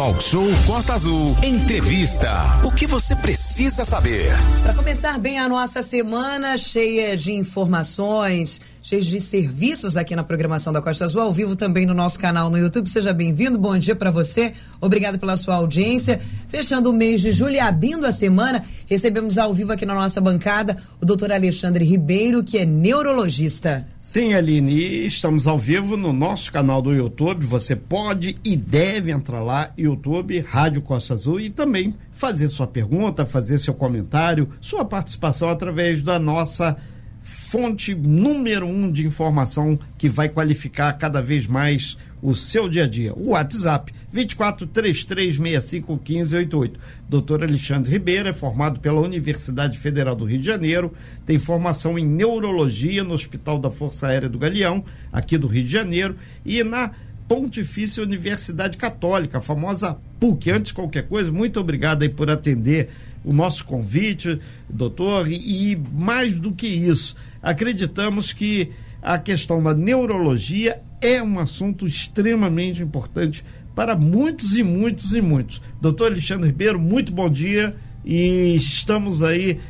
Talk Show Costa Azul. Entrevista. O que você precisa saber? Para começar bem a nossa semana, cheia de informações, cheia de serviços aqui na programação da Costa Azul, ao vivo também no nosso canal no YouTube. Seja bem-vindo, bom dia para você. Obrigado pela sua audiência. Fechando o mês de julho e abrindo a semana, recebemos ao vivo aqui na nossa bancada o doutor Alexandre Ribeiro, que é neurologista. Sim, Aline, estamos ao vivo no nosso canal do YouTube. Você pode e deve entrar lá, YouTube, Rádio Costa Azul, e também fazer sua pergunta, fazer seu comentário, sua participação através da nossa fonte número um de informação que vai qualificar cada vez mais o seu dia a dia. O WhatsApp 24 3365 1588. Doutor Alexandre Ribeiro é formado pela Universidade Federal do Rio de Janeiro, tem formação em neurologia no Hospital da Força Aérea do Galeão, aqui do Rio de Janeiro, e na Pontifícia Universidade Católica, a famosa PUC. Antes de qualquer coisa, muito obrigado aí por atender o nosso convite, doutor, e mais do que isso, acreditamos que a questão da neurologia é um assunto extremamente importante para muitos e muitos e muitos. Doutor Alexandre Ribeiro, muito bom dia e estamos aí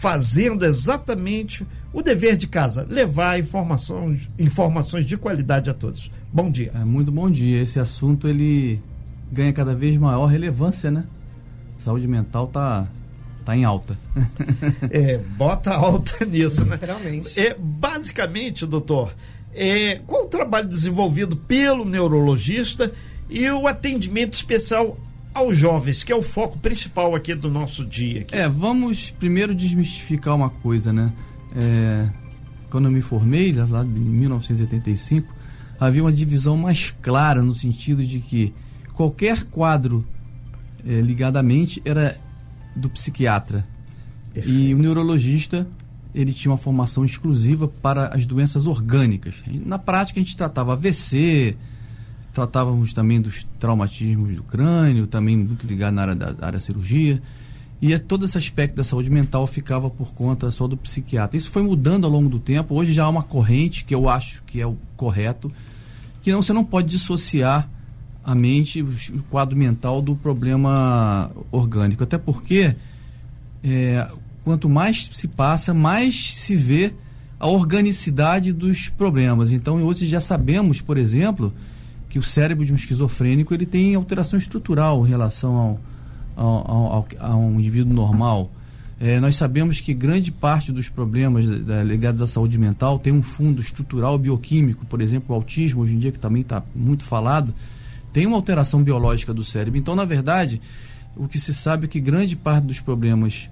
fazendo exatamente o dever de casa, levar informações, informações de qualidade a todos. Bom dia. É, muito bom dia. Esse assunto ele ganha cada vez maior relevância, né? Saúde mental tá tá em alta. é, bota alta nisso, né? Literalmente. É, basicamente, doutor, é, qual o trabalho desenvolvido pelo neurologista e o atendimento especial aos jovens, que é o foco principal aqui do nosso dia. Aqui. É, vamos primeiro desmistificar uma coisa, né? É, quando eu me formei, lá em 1985, havia uma divisão mais clara no sentido de que qualquer quadro é, ligado à mente era do psiquiatra. Perfeito. E o neurologista ele tinha uma formação exclusiva para as doenças orgânicas. Na prática, a gente tratava AVC, tratávamos também dos traumatismos do crânio, também muito ligado na área da área cirurgia. E é todo esse aspecto da saúde mental ficava por conta só do psiquiatra. Isso foi mudando ao longo do tempo. Hoje já há uma corrente que eu acho que é o correto, que não, você não pode dissociar a mente, o quadro mental do problema orgânico. Até porque é, quanto mais se passa, mais se vê a organicidade dos problemas. Então, hoje já sabemos, por exemplo, que o cérebro de um esquizofrênico ele tem alteração estrutural em relação ao, ao, ao, a um indivíduo normal. É, nós sabemos que grande parte dos problemas da, ligados à saúde mental tem um fundo estrutural bioquímico, por exemplo, o autismo, hoje em dia, que também está muito falado, tem uma alteração biológica do cérebro. Então, na verdade, o que se sabe é que grande parte dos problemas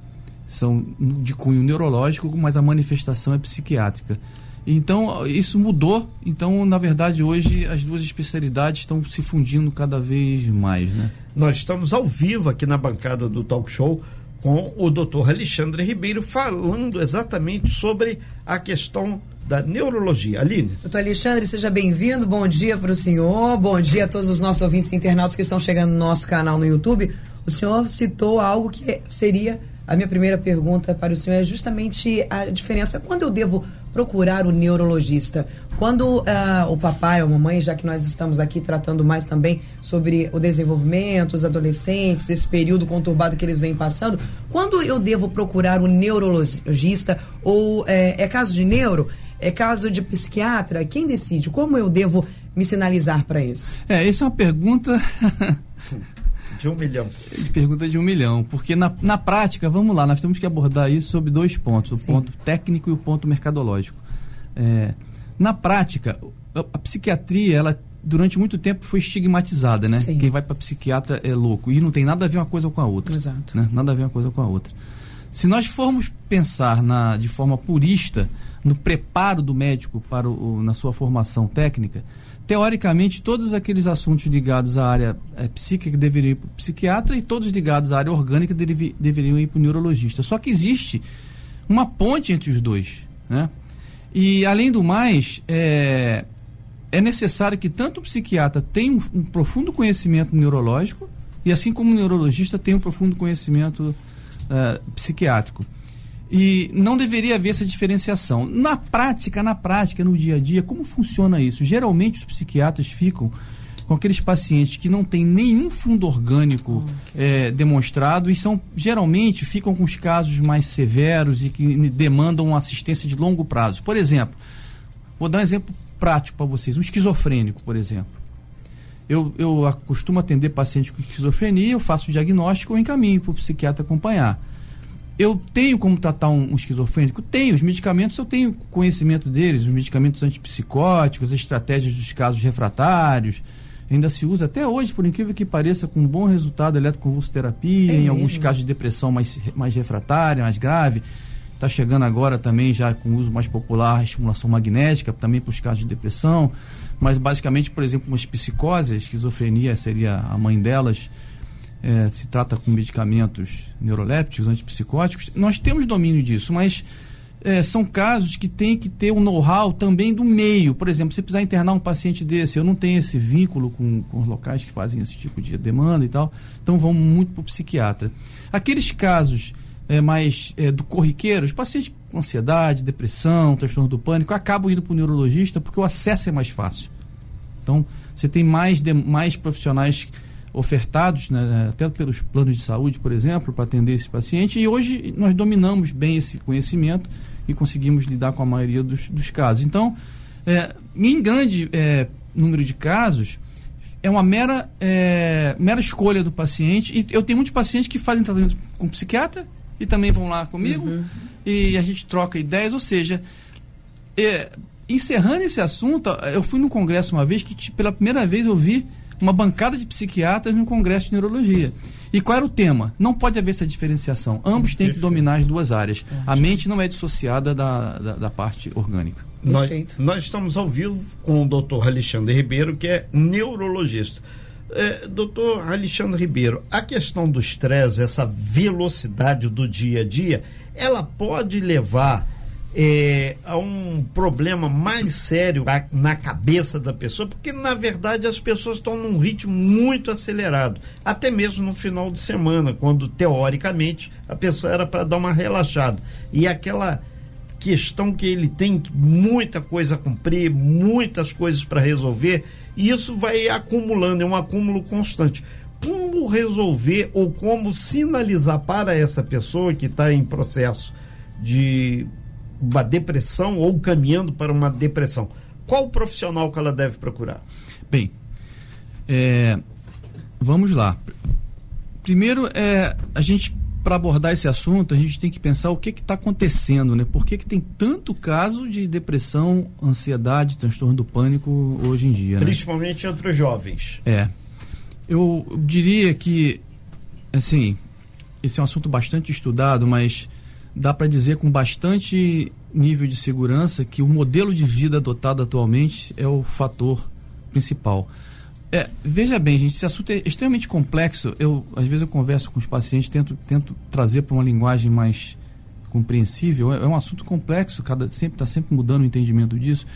são de cunho neurológico, mas a manifestação é psiquiátrica. Então, isso mudou. Então, na verdade, hoje as duas especialidades estão se fundindo cada vez mais, né? Nós estamos ao vivo aqui na bancada do Talk Show com o doutor Alexandre Ribeiro falando exatamente sobre a questão da neurologia. Aline. Doutor Alexandre, seja bem-vindo. Bom dia para o senhor. Bom dia a todos os nossos ouvintes internautas que estão chegando no nosso canal no YouTube. O senhor citou algo que seria a minha primeira pergunta para o senhor é justamente a diferença. Quando eu devo procurar o neurologista? Quando uh, o papai ou a mamãe, já que nós estamos aqui tratando mais também sobre o desenvolvimento, os adolescentes, esse período conturbado que eles vêm passando, quando eu devo procurar o neurologista? Ou é, é caso de neuro? É caso de psiquiatra? Quem decide? Como eu devo me sinalizar para isso? É, isso é uma pergunta De um milhão. Pergunta de um milhão. Porque na, na prática, vamos lá, nós temos que abordar isso sobre dois pontos: o Sim. ponto técnico e o ponto mercadológico. É, na prática, a, a, psiquiatria, ela durante muito tempo foi estigmatizada, né? Sim. Quem vai para psiquiatra é louco. E não tem nada a ver uma coisa com a outra. Exato. Né? Nada a ver uma coisa com a outra. Se nós formos pensar na, de forma purista no preparo do médico para o, na sua formação técnica, teoricamente, todos aqueles assuntos ligados à área é, psíquica deveriam ir para o psiquiatra e todos ligados à área orgânica deve, deveriam ir para o neurologista. Só que existe uma ponte entre os dois. Né? E, além do mais, é, é necessário que tanto o psiquiatra tenha um, um, profundo conhecimento neurológico e, assim como o neurologista, tenha um profundo conhecimento uh, psiquiátrico. E não deveria haver essa diferenciação. Na prática, na prática, no dia a dia, como funciona isso? Geralmente os psiquiatras ficam com aqueles pacientes que não têm nenhum fundo orgânico é, demonstrado e são geralmente ficam com os casos mais severos e que demandam assistência de longo prazo. Por exemplo, vou dar um exemplo prático para vocês, um esquizofrênico, por exemplo. Eu, eu costumo atender pacientes com esquizofrenia, eu faço o diagnóstico ou encaminho para o psiquiatra acompanhar. Eu tenho como tratar um, um, esquizofrênico? Tenho. Os medicamentos eu tenho conhecimento deles, os medicamentos antipsicóticos, as estratégias dos casos refratários. Ainda se usa até hoje, por incrível que pareça, com bom resultado eletroconvulsoterapia, é em mesmo? alguns casos de depressão mais, mais refratária, mais grave. Está chegando agora também já com uso mais popular, estimulação magnética, também para os casos de depressão. Mas basicamente, por exemplo, umas psicoses, esquizofrenia seria a mãe delas, é, se trata com medicamentos neurolépticos, antipsicóticos. Nós temos domínio disso, mas é, são casos que tem que ter um know-how também do meio. Por exemplo, se precisar internar um paciente desse, eu não tenho esse vínculo com, com os locais que fazem esse tipo de demanda e tal, então vamos muito para o psiquiatra. Aqueles casos é, mais é, do corriqueiro, os pacientes com ansiedade, depressão, transtorno do pânico, acabam indo para o neurologista porque o acesso é mais fácil. Então, você tem mais, de, mais profissionais ofertados, né, até pelos planos de saúde, por exemplo, para atender esse paciente, e hoje nós dominamos bem esse conhecimento e conseguimos lidar com a maioria dos, dos casos. Então, é, em grande é, número de casos, é uma mera, é, mera escolha do paciente, e eu tenho muitos pacientes que fazem tratamento com psiquiatra e também vão lá comigo uhum. e a gente troca ideias, ou seja, é, encerrando esse assunto, eu fui no congresso uma vez que pela primeira vez eu vi uma bancada de psiquiatras no congresso de neurologia. E qual era o tema? Não pode haver essa diferenciação. Ambos têm que dominar as duas áreas. A mente não é dissociada da, da, da parte orgânica. Nós, nós, estamos ao vivo com o doutor Alexandre Ribeiro, que é neurologista. É, doutor Alexandre Ribeiro, a questão do estresse, essa velocidade do dia a dia, ela pode levar é, a um problema mais sério na cabeça da pessoa, porque na verdade as pessoas estão num ritmo muito acelerado, até mesmo no final de semana, quando teoricamente a pessoa era para dar uma relaxada. E aquela questão que ele tem muita coisa a cumprir, muitas coisas para resolver, e isso vai acumulando, é um acúmulo constante. Como resolver ou como sinalizar para essa pessoa que está em processo de uma depressão ou caminhando para uma depressão? Qual o profissional que ela deve procurar? Bem, é, vamos lá. Primeiro, é, a gente para abordar esse assunto, a gente tem que pensar o que está acontecendo, né? Por que, que tem tanto caso de depressão, ansiedade, transtorno do pânico hoje em dia? Né? Principalmente né? entre os jovens. É. Eu diria que, assim, esse é um assunto bastante estudado, mas dá para dizer com bastante nível de segurança que o modelo de vida adotado atualmente é o fator principal. É, veja bem, gente, esse assunto é extremamente complexo. Eu, às vezes, eu converso com os pacientes, tento, tento trazer para uma linguagem mais compreensível. É, é um assunto complexo, cada sempre está sempre mudando o entendimento disso.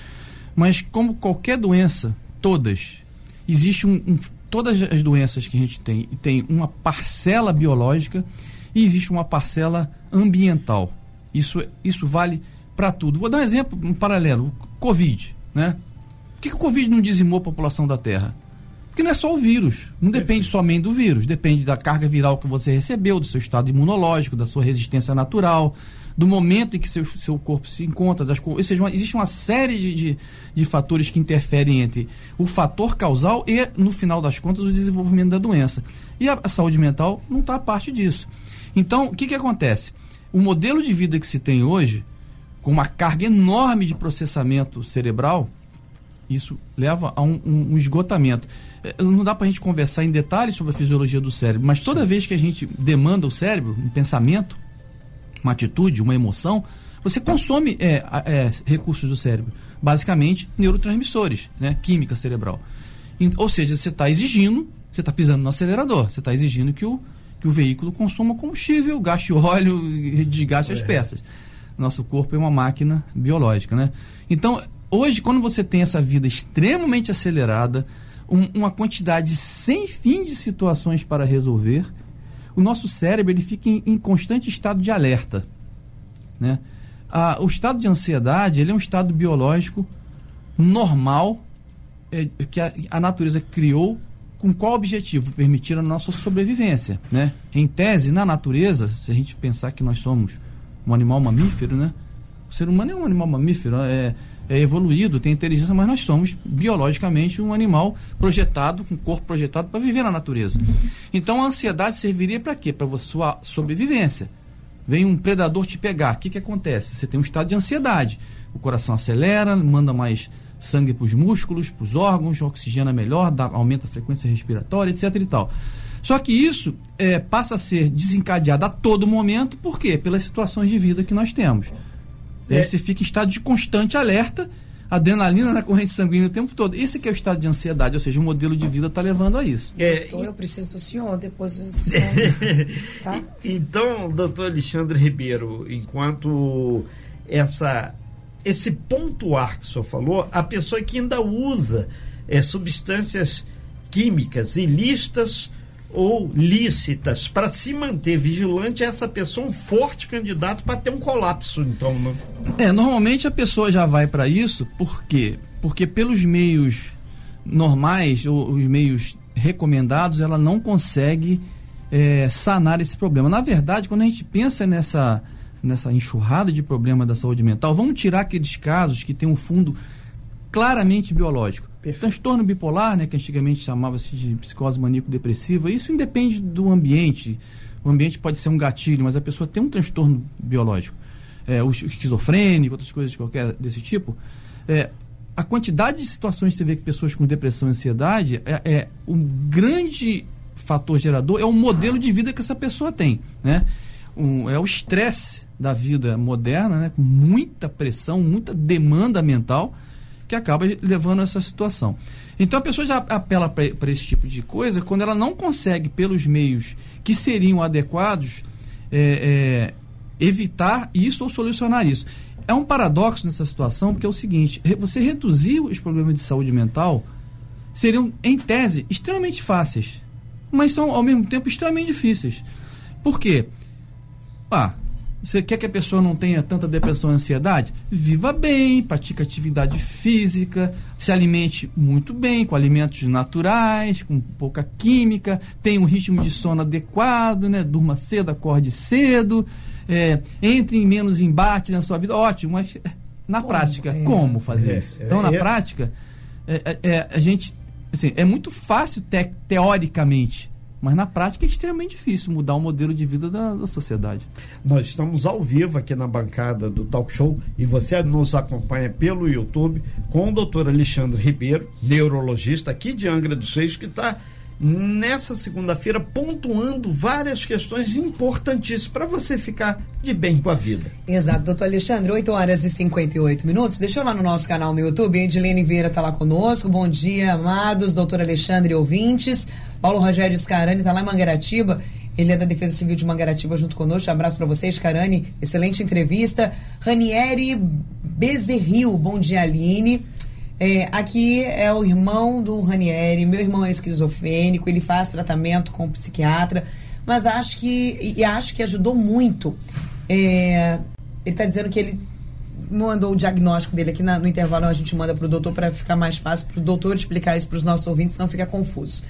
Mas como qualquer doença, todas, existe um, um, todas as doenças que a gente tem tem uma parcela biológica e existe uma parcela ambiental. Isso, isso vale para tudo. Vou dar um exemplo, um paralelo. Covid, né? Por que, que o Covid não dizimou a população da Terra? Porque não é só o vírus. Não depende somente do vírus. Depende da carga viral que você recebeu, do seu estado imunológico, da sua resistência natural, do momento em que seu, seu corpo se encontra. Das, ou seja, uma, existe uma série de, de, de, fatores que interferem entre o fator causal e, no final das contas, o desenvolvimento da doença. E a, a saúde mental não está a parte disso. Então, o que, que acontece? O modelo de vida que se tem hoje, com uma carga enorme de processamento cerebral, isso leva a um, um, um esgotamento. É, não dá para a gente conversar em detalhes sobre a fisiologia do cérebro, mas toda Sim. vez que a gente demanda o cérebro, um pensamento, uma atitude, uma emoção, você consome é, é, recursos do cérebro, basicamente neurotransmissores, né? química cerebral. Ou seja, você está exigindo, você está pisando no acelerador, você está exigindo que o, que o veículo consuma combustível, gaste óleo e desgaste é. as peças. Nosso corpo é uma máquina biológica, né? Então, hoje, quando você tem essa vida extremamente acelerada, um, uma quantidade sem fim de situações para resolver, o nosso cérebro ele fica em, em constante estado de alerta. Né? o estado de ansiedade ele é um estado biológico normal é, que a, a natureza criou com qual objetivo? Permitir a nossa sobrevivência, né? Em tese, na natureza, se a gente pensar que nós somos um animal mamífero, né? O ser humano é um animal mamífero, é, é evoluído, tem inteligência, mas nós somos biologicamente um animal projetado, com corpo projetado para viver na natureza. Então a ansiedade serviria para quê? Para sua sobrevivência. Vem um predador te pegar, o que, que acontece? Você tem um estado de ansiedade. O coração acelera, manda mais sangue para os músculos, para os órgãos, oxigena melhor, dá, aumenta a frequência respiratória, etc. e tal. Só que isso é, passa a ser desencadeado a todo momento, por quê? Pelas situações de vida que nós temos. É. Aí você fica em estado de constante alerta, adrenalina na corrente sanguínea o tempo todo. Esse que é o estado de ansiedade, ou seja, o modelo de vida está levando a isso. É, então eu preciso do senhor, depois do senhor. tá? Então, doutor Alexandre Ribeiro, enquanto essa esse pontuar que o senhor falou, a pessoa que ainda usa é, substâncias químicas ilícitas ou lícitas para se manter vigilante, essa pessoa é um forte candidato para ter um colapso, então, né? É, normalmente a pessoa já vai para isso, por quê? Porque pelos meios normais ou os meios recomendados, ela não consegue é, sanar esse problema. Na verdade, quando a gente pensa nessa nessa enxurrada de problema da saúde mental, vamos tirar aqueles casos que têm um fundo claramente biológico. Perfeito. Transtorno bipolar, né, que antigamente chamava-se de psicose maníaco-depressiva, isso independe do ambiente. O ambiente pode ser um gatilho, mas a pessoa tem um transtorno biológico. É, o esquizofrênico, outras coisas qualquer desse tipo. É, a quantidade de situações que você vê que pessoas com depressão e ansiedade é, é um grande fator gerador, é o modelo de vida que essa pessoa tem, né? Um, é o estresse da vida moderna, né, com muita pressão, muita demanda mental, que acaba levando a essa situação. Então a pessoa já apela para esse tipo de coisa quando ela não consegue, pelos meios que seriam adequados, é, é, evitar isso ou solucionar isso. É um paradoxo nessa situação, porque é o seguinte: você reduzir os problemas de saúde mental seriam, em tese, extremamente fáceis, mas são, ao mesmo tempo, extremamente difíceis. Por quê? Ah, você quer que a pessoa não tenha tanta depressão e ansiedade? Viva bem, pratique atividade física, se alimente muito bem, com alimentos naturais, com pouca química, tenha um ritmo de sono adequado, né? Durma cedo, acorde cedo, é, entre em menos embate na sua vida. Ótimo, mas na como? prática, é. como fazer é, isso? Então, na é. prática, é, é, a gente. Assim, é muito fácil te, teoricamente mas na prática é extremamente difícil mudar o modelo de vida da, da, sociedade. Nós estamos ao vivo aqui na bancada do Talk Show e você nos acompanha pelo YouTube com o doutor Alexandre Ribeiro, neurologista aqui de Angra dos Reis, que está nessa segunda-feira pontuando várias questões importantíssimas para você ficar de bem com a vida. Exato, doutor Alexandre, 8 horas e 58 minutos. Deixa eu lá no nosso canal no YouTube, a Edilene Vieira está lá conosco. Bom dia, amados, doutor Alexandre ouvintes. Paulo Rogério Scarani está lá em Mangaratiba. Ele é da Defesa Civil de Mangaratiba junto conosco. Um abraço para vocês, Carani. Excelente entrevista. Ranieri Bezerril, bom dia, Aline. É, aqui é o irmão do Ranieri. Meu irmão é esquizofrênico, ele faz tratamento com psiquiatra, mas acho que e acho que ajudou muito. É, ele está dizendo que ele mandou o diagnóstico dele aqui na, no intervalo, a gente manda para o doutor para ficar mais fácil para o doutor explicar isso para os nossos ouvintes, não fica confuso.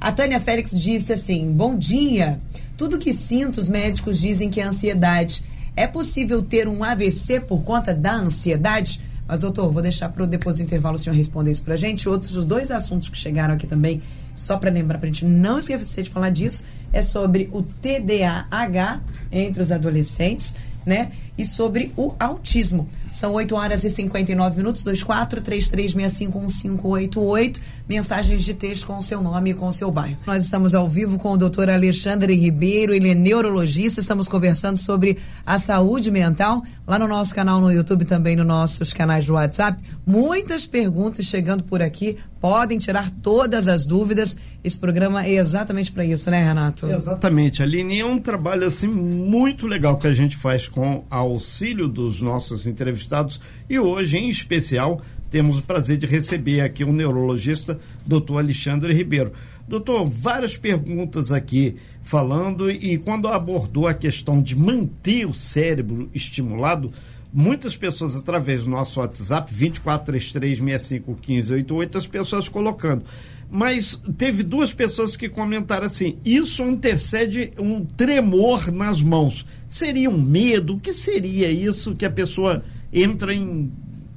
A Tânia Félix disse assim: Bom dia. Tudo que sinto, os médicos dizem que é ansiedade. É possível ter um AVC por conta da ansiedade? Mas, doutor, vou deixar para depois do intervalo o senhor responder isso para gente. Outros dois assuntos que chegaram aqui também, só para lembrar, para a gente não esquecer de falar disso, é sobre o TDAH entre os adolescentes né? E sobre o autismo. São 8 horas e 59 minutos, 24 33651588. Mensagens de texto com o seu nome e com o seu bairro. Nós estamos ao vivo com o doutor Alexandre Ribeiro, ele é neurologista. Estamos conversando sobre a saúde mental lá no nosso canal no YouTube, também nos nossos canais do WhatsApp. Muitas perguntas chegando por aqui. Podem tirar todas as dúvidas. Esse programa é exatamente para isso, né, Renato? Exatamente, Aline. É um trabalho assim muito legal que a gente faz com auxílio dos nossos entrevistados e hoje, em especial, temos o prazer de receber aqui o neurologista doutor Alexandre Ribeiro. Doutor, várias perguntas aqui falando e quando abordou a questão de manter o cérebro estimulado, muitas pessoas através do nosso WhatsApp, 2433651588, as pessoas colocando. Mas teve duas pessoas que comentaram assim: isso antecede um tremor nas mãos. Seria um medo? O que seria isso que a pessoa entra em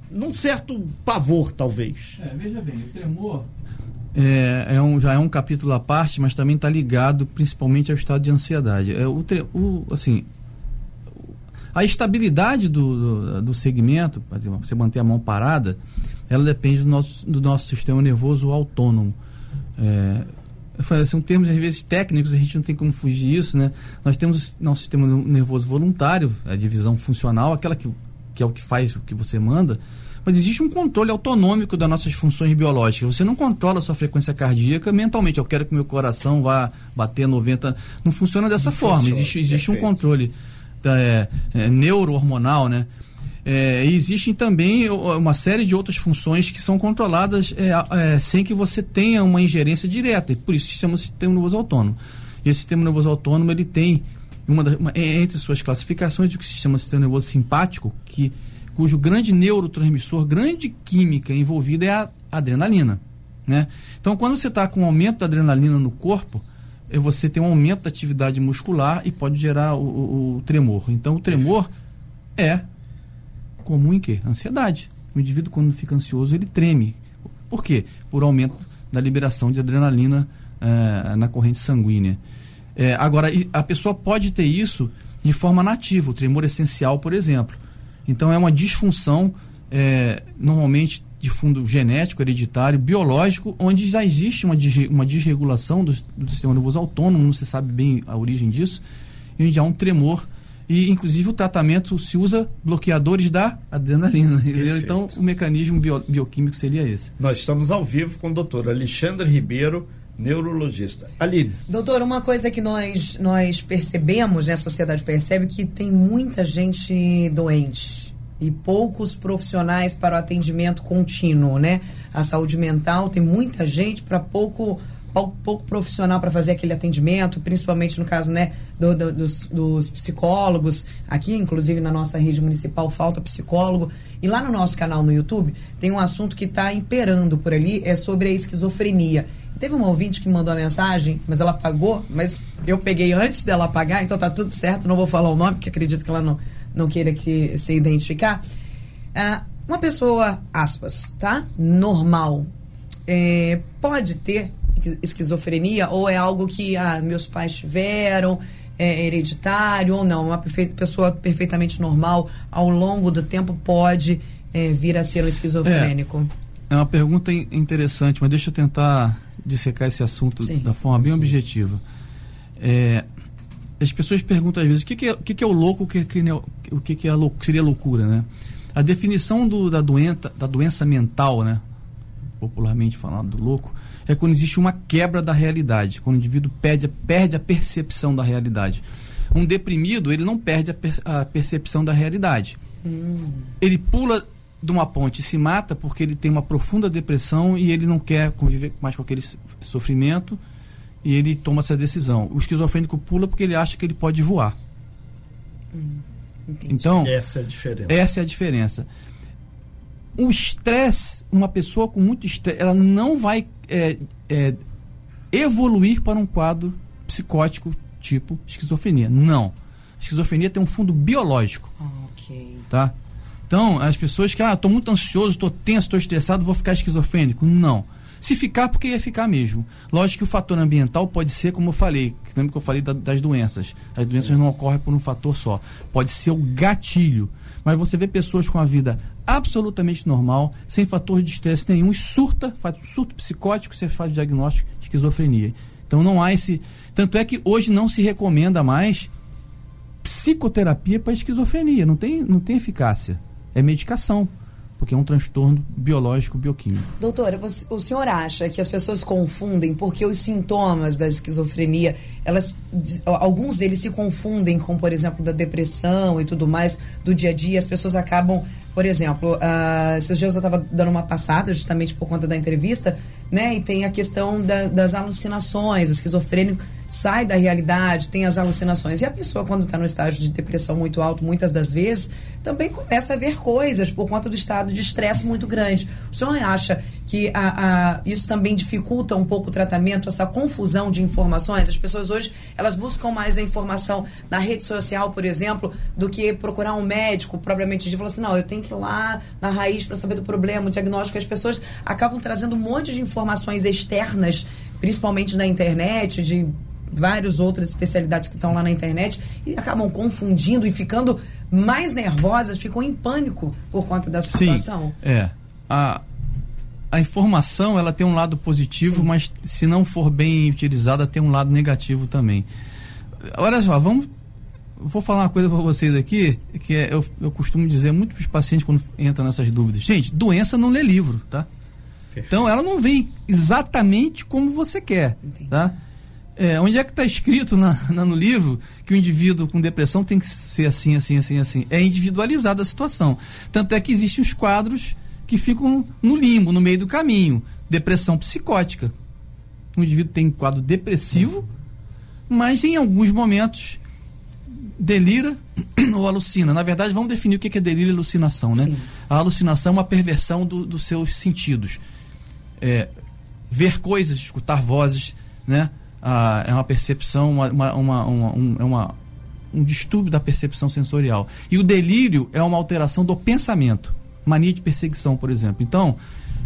num certo pavor, talvez? É, veja bem, o tremor é, é, um, já é um capítulo à parte, mas também está ligado principalmente ao estado de ansiedade. É, o, o, assim, a estabilidade do, do, do segmento, você manter a mão parada, ela depende do nosso, do nosso sistema nervoso autônomo. É, são termos às vezes técnicos, a gente não tem como fugir disso, né? Nós temos nosso sistema nervoso voluntário, a divisão funcional, aquela que, que é o que faz o que você manda, mas existe um controle autonômico das nossas funções biológicas. Você não controla a sua frequência cardíaca mentalmente. Eu quero que meu coração vá bater 90. Não funciona dessa não forma. Funciona. Existe, existe um controle é, é, neurohormonal, né? É, existem também uma série de outras funções que são controladas é, é, sem que você tenha uma ingerência direta, e por isso chama sistema nervoso autônomo. E esse sistema nervoso autônomo ele tem uma, das, uma entre suas classificações o que se chama sistema nervoso simpático, que cujo grande neurotransmissor, grande química envolvida é a adrenalina. Né? Então, quando você está com um aumento da adrenalina no corpo, é você tem um aumento da atividade muscular e pode gerar o, o, o tremor. Então, o tremor é comum em quê? Ansiedade. O indivíduo, quando fica ansioso, ele treme. Por quê? Por aumento da liberação de adrenalina eh, na corrente sanguínea. É, agora, a pessoa pode ter isso de forma nativa, o tremor essencial, por exemplo. Então é uma disfunção, é, normalmente de fundo genético, hereditário, biológico, onde já existe uma, uma desregulação do, do sistema nervoso autônomo, não se sabe bem a origem disso, e onde há um tremor. E, inclusive, o tratamento se usa bloqueadores da adrenalina. Então, o mecanismo bio, bioquímico seria esse. Nós estamos ao vivo com o doutor Alexandre Ribeiro, neurologista. Aline. Doutor, uma coisa que nós, nós percebemos, né, a sociedade percebe, que tem muita gente doente e poucos profissionais para o atendimento contínuo, né? A saúde mental tem muita gente para pouco pouco, profissional para fazer aquele atendimento, principalmente no caso né, do, do, dos, dos, psicólogos. Aqui, inclusive, na nossa rede municipal, falta psicólogo. E lá no nosso canal no YouTube, tem um assunto que está imperando por ali, é sobre a esquizofrenia. Teve uma ouvinte que mandou a mensagem, mas ela pagou, mas eu peguei antes dela pagar, então tá tudo certo, não vou falar o nome, porque acredito que ela não, não queira que se identificar. Ah, uma pessoa, aspas, tá? Normal, é, pode ter esquizofrenia ou é algo que ah, meus pais tiveram, é hereditário ou não? Uma pessoa perfeitamente normal, ao longo do tempo, pode é, vir a ser um esquizofrênico? É, é uma pergunta interessante, mas deixa eu tentar dissecar esse assunto Sim. da forma bem objetiva. É, as pessoas perguntam às vezes o que, que, é, o, que, que é o louco, o que, que, é o que, que é lou seria loucura, né? A definição do, da, doença, da doença mental, né? popularmente falando do louco, é quando existe uma quebra da realidade, quando o indivíduo perde, perde a percepção da realidade. Um deprimido, ele não perde a, per, a percepção da realidade. Hum. Ele pula de uma ponte e se mata porque ele tem uma profunda depressão e ele não quer conviver mais com aquele sofrimento e ele toma essa decisão. O esquizofrênico pula porque ele acha que ele pode voar. Hum, então, essa é a diferença. Essa é a diferença. O estresse, uma pessoa com muito estresse, ela não vai é, é, evoluir para um quadro psicótico tipo esquizofrenia. Não. A esquizofrenia tem um fundo biológico. Ah, ok. Tá? Então, as pessoas que, ah, estou muito ansioso, estou tenso, estou estressado, vou ficar esquizofrênico. Não. Se ficar, porque ia ficar mesmo. Lógico que o fator ambiental pode ser, como eu falei, lembra que eu falei da, das doenças. As doenças não ocorrem por um fator só. Pode ser o gatilho. Mas você vê pessoas com a vida absolutamente normal, sem fator de estresse nenhum, e surta, faz um surto psicótico, você faz o diagnóstico de esquizofrenia. Então não há esse. Tanto é que hoje não se recomenda mais psicoterapia para esquizofrenia. Não tem, não tem eficácia é medicação, porque é um transtorno biológico bioquímico. Doutora, o senhor acha que as pessoas confundem porque os sintomas da esquizofrenia, elas, alguns deles se confundem com, por exemplo, da depressão e tudo mais do dia a dia, as pessoas acabam, por exemplo, uh, esses dias eu estava dando uma passada justamente por conta da entrevista, né, e tem a questão da, das alucinações, o esquizofrênico sai da realidade, tem as alucinações. E a pessoa, quando está no estágio de depressão muito alto, muitas das vezes, também começa a ver coisas por conta do estado de estresse muito grande. O senhor acha que a, a, isso também dificulta um pouco o tratamento, essa confusão de informações? As pessoas hoje, elas buscam mais a informação na rede social, por exemplo, do que procurar um médico, propriamente de falar assim, não, eu tenho que ir lá na raiz para saber do problema, o diagnóstico. As pessoas acabam trazendo um monte de informações externas, principalmente na internet, de várias outras especialidades que estão lá na internet e acabam confundindo e ficando mais nervosas, ficam em pânico por conta dessa Sim, situação. É. A, a informação ela tem um lado positivo, Sim. mas se não for bem utilizada, tem um lado negativo também. Olha só, vamos. Vou falar uma coisa para vocês aqui, que é, eu, eu costumo dizer muito para os pacientes quando entram nessas dúvidas. Gente, doença não lê livro, tá? Perfeito. Então ela não vem exatamente como você quer, Entendi. tá? É, onde é que está escrito na, na, no livro que o indivíduo com depressão tem que ser assim, assim, assim, assim? É individualizada a situação. Tanto é que existem os quadros que ficam no limbo, no meio do caminho. Depressão psicótica. O indivíduo tem um quadro depressivo, mas em alguns momentos delira ou alucina. Na verdade, vamos definir o que é delírio e alucinação, né? Sim. A alucinação é uma perversão do, dos seus sentidos. É, ver coisas, escutar vozes, né? Ah, é uma percepção, uma, uma, uma, um, é uma, um distúrbio da percepção sensorial. E o delírio é uma alteração do pensamento. Mania de perseguição, por exemplo. Então,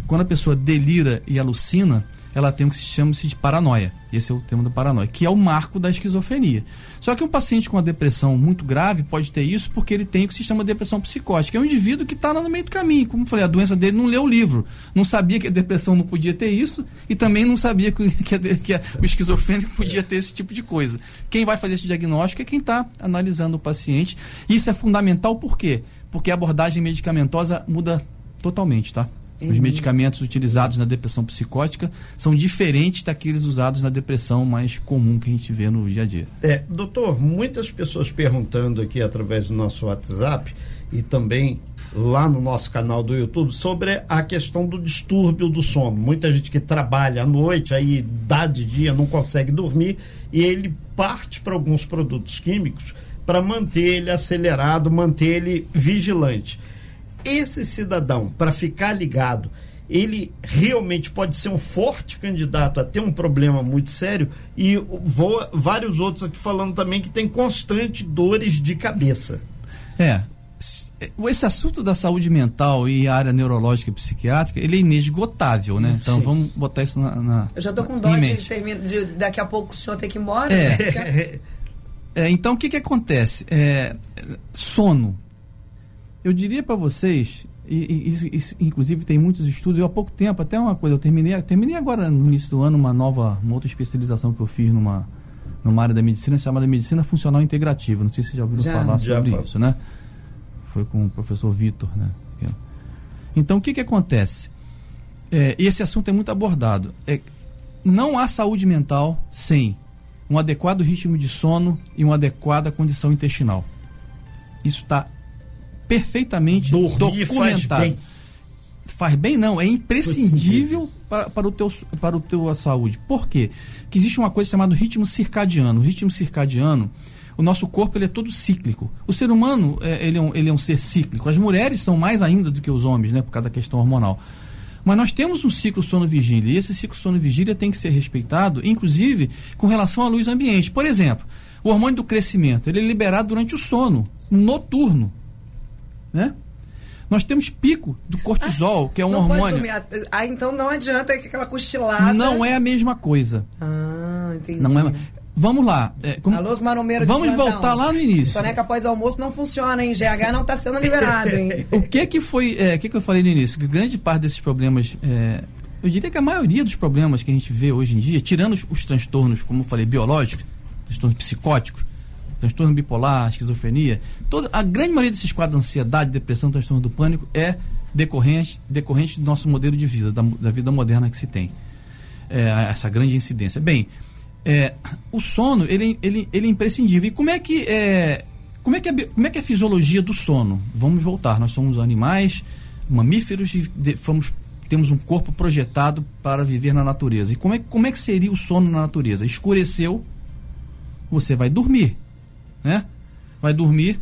quando a pessoa delira e alucina, ela tem o que se chama -se de paranoia. Esse é o termo da paranoia, que é o marco da esquizofrenia. Só que um paciente com uma depressão muito grave pode ter isso porque ele tem o que se chama depressão psicótica. É um indivíduo que está no meio do caminho. Como eu falei, a doença dele não leu o livro. Não sabia que a depressão não podia ter isso e também não sabia que, que, a, que a, o esquizofrênico podia ter esse tipo de coisa. Quem vai fazer esse diagnóstico é quem está analisando o paciente. Isso é fundamental por quê? Porque a abordagem medicamentosa muda totalmente, tá? Uhum. Os medicamentos utilizados na depressão psicótica são diferentes daqueles usados na depressão mais comum que a gente vê no dia a dia. É, doutor, muitas pessoas perguntando aqui através do nosso WhatsApp e também lá no nosso canal do YouTube sobre a questão do distúrbio do sono. Muita gente que trabalha à noite, aí dá de dia, não consegue dormir e ele parte para alguns produtos químicos para manter ele acelerado, manter ele vigilante esse cidadão, para ficar ligado, ele realmente pode ser um forte candidato a ter um problema muito sério e vou, vários outros aqui falando também que tem constante dores de cabeça. É. Esse assunto da saúde mental e a área neurológica e psiquiátrica, ele é inesgotável, né? Então Sim. vamos botar isso na. na Eu já tô com dó de, de, daqui a pouco o senhor ter que ir embora. É. Né? é então o que que acontece? É, sono eu diria para vocês, e, isso, isso, inclusive tem muitos estudos, eu há pouco tempo, até uma coisa, eu terminei, terminei agora no início do ano uma nova, uma outra especialização que eu fiz numa, numa área da medicina chamada medicina funcional integrativa. Não sei se vocês já ouviram já, falar já sobre isso, né? Foi com o professor Vitor, né? Então o que que acontece? É, esse assunto é muito abordado. É, não há saúde mental sem um adequado ritmo de sono e uma adequada condição intestinal. Isso está perfeitamente Dormir documentado. Faz bem. faz bem. não, é imprescindível para, para, o teu, para o teu saúde. Por quê? Porque existe uma coisa chamada ritmo circadiano. O ritmo circadiano, o nosso corpo ele é todo cíclico. O ser humano é, ele, é um, ele é um ser cíclico. As mulheres são mais ainda do que os homens, né, por causa da questão hormonal. Mas nós temos um ciclo sono-vigília e esse ciclo sono-vigília tem que ser respeitado, inclusive com relação à luz ambiente. Por exemplo, o hormônio do crescimento ele é liberado durante o sono noturno né? Nós temos pico do cortisol, ah, que é um não hormônio. Ah, então não adianta aquela cochilada. Não é a mesma coisa. Ah, entendi. Não é. Vamos lá. É, como... Alô, Vamos voltar lá no início. Soneca após almoço não funciona, hein? GH não está sendo liberado, hein? o que que foi. É, o que que eu falei no início? Que grande parte desses problemas. É, eu diria que a maioria dos problemas que a gente vê hoje em dia, tirando os, os transtornos, como eu falei, biológicos, transtornos psicóticos, transtorno bipolar, esquizofrenia, toda, a grande maioria desses quadros de ansiedade, depressão, transtorno do pânico é decorrente, decorrente do nosso modelo de vida, da, da vida moderna que se tem. É, essa grande incidência. Bem, é, o sono ele, ele, ele é imprescindível. E como é que é, como é que é, como é que é a fisiologia do sono? Vamos voltar. Nós somos animais, mamíferos e de, fomos, temos um corpo projetado para viver na natureza. E como é, como é que seria o sono na natureza? Escureceu, você vai dormir, né? Vai dormir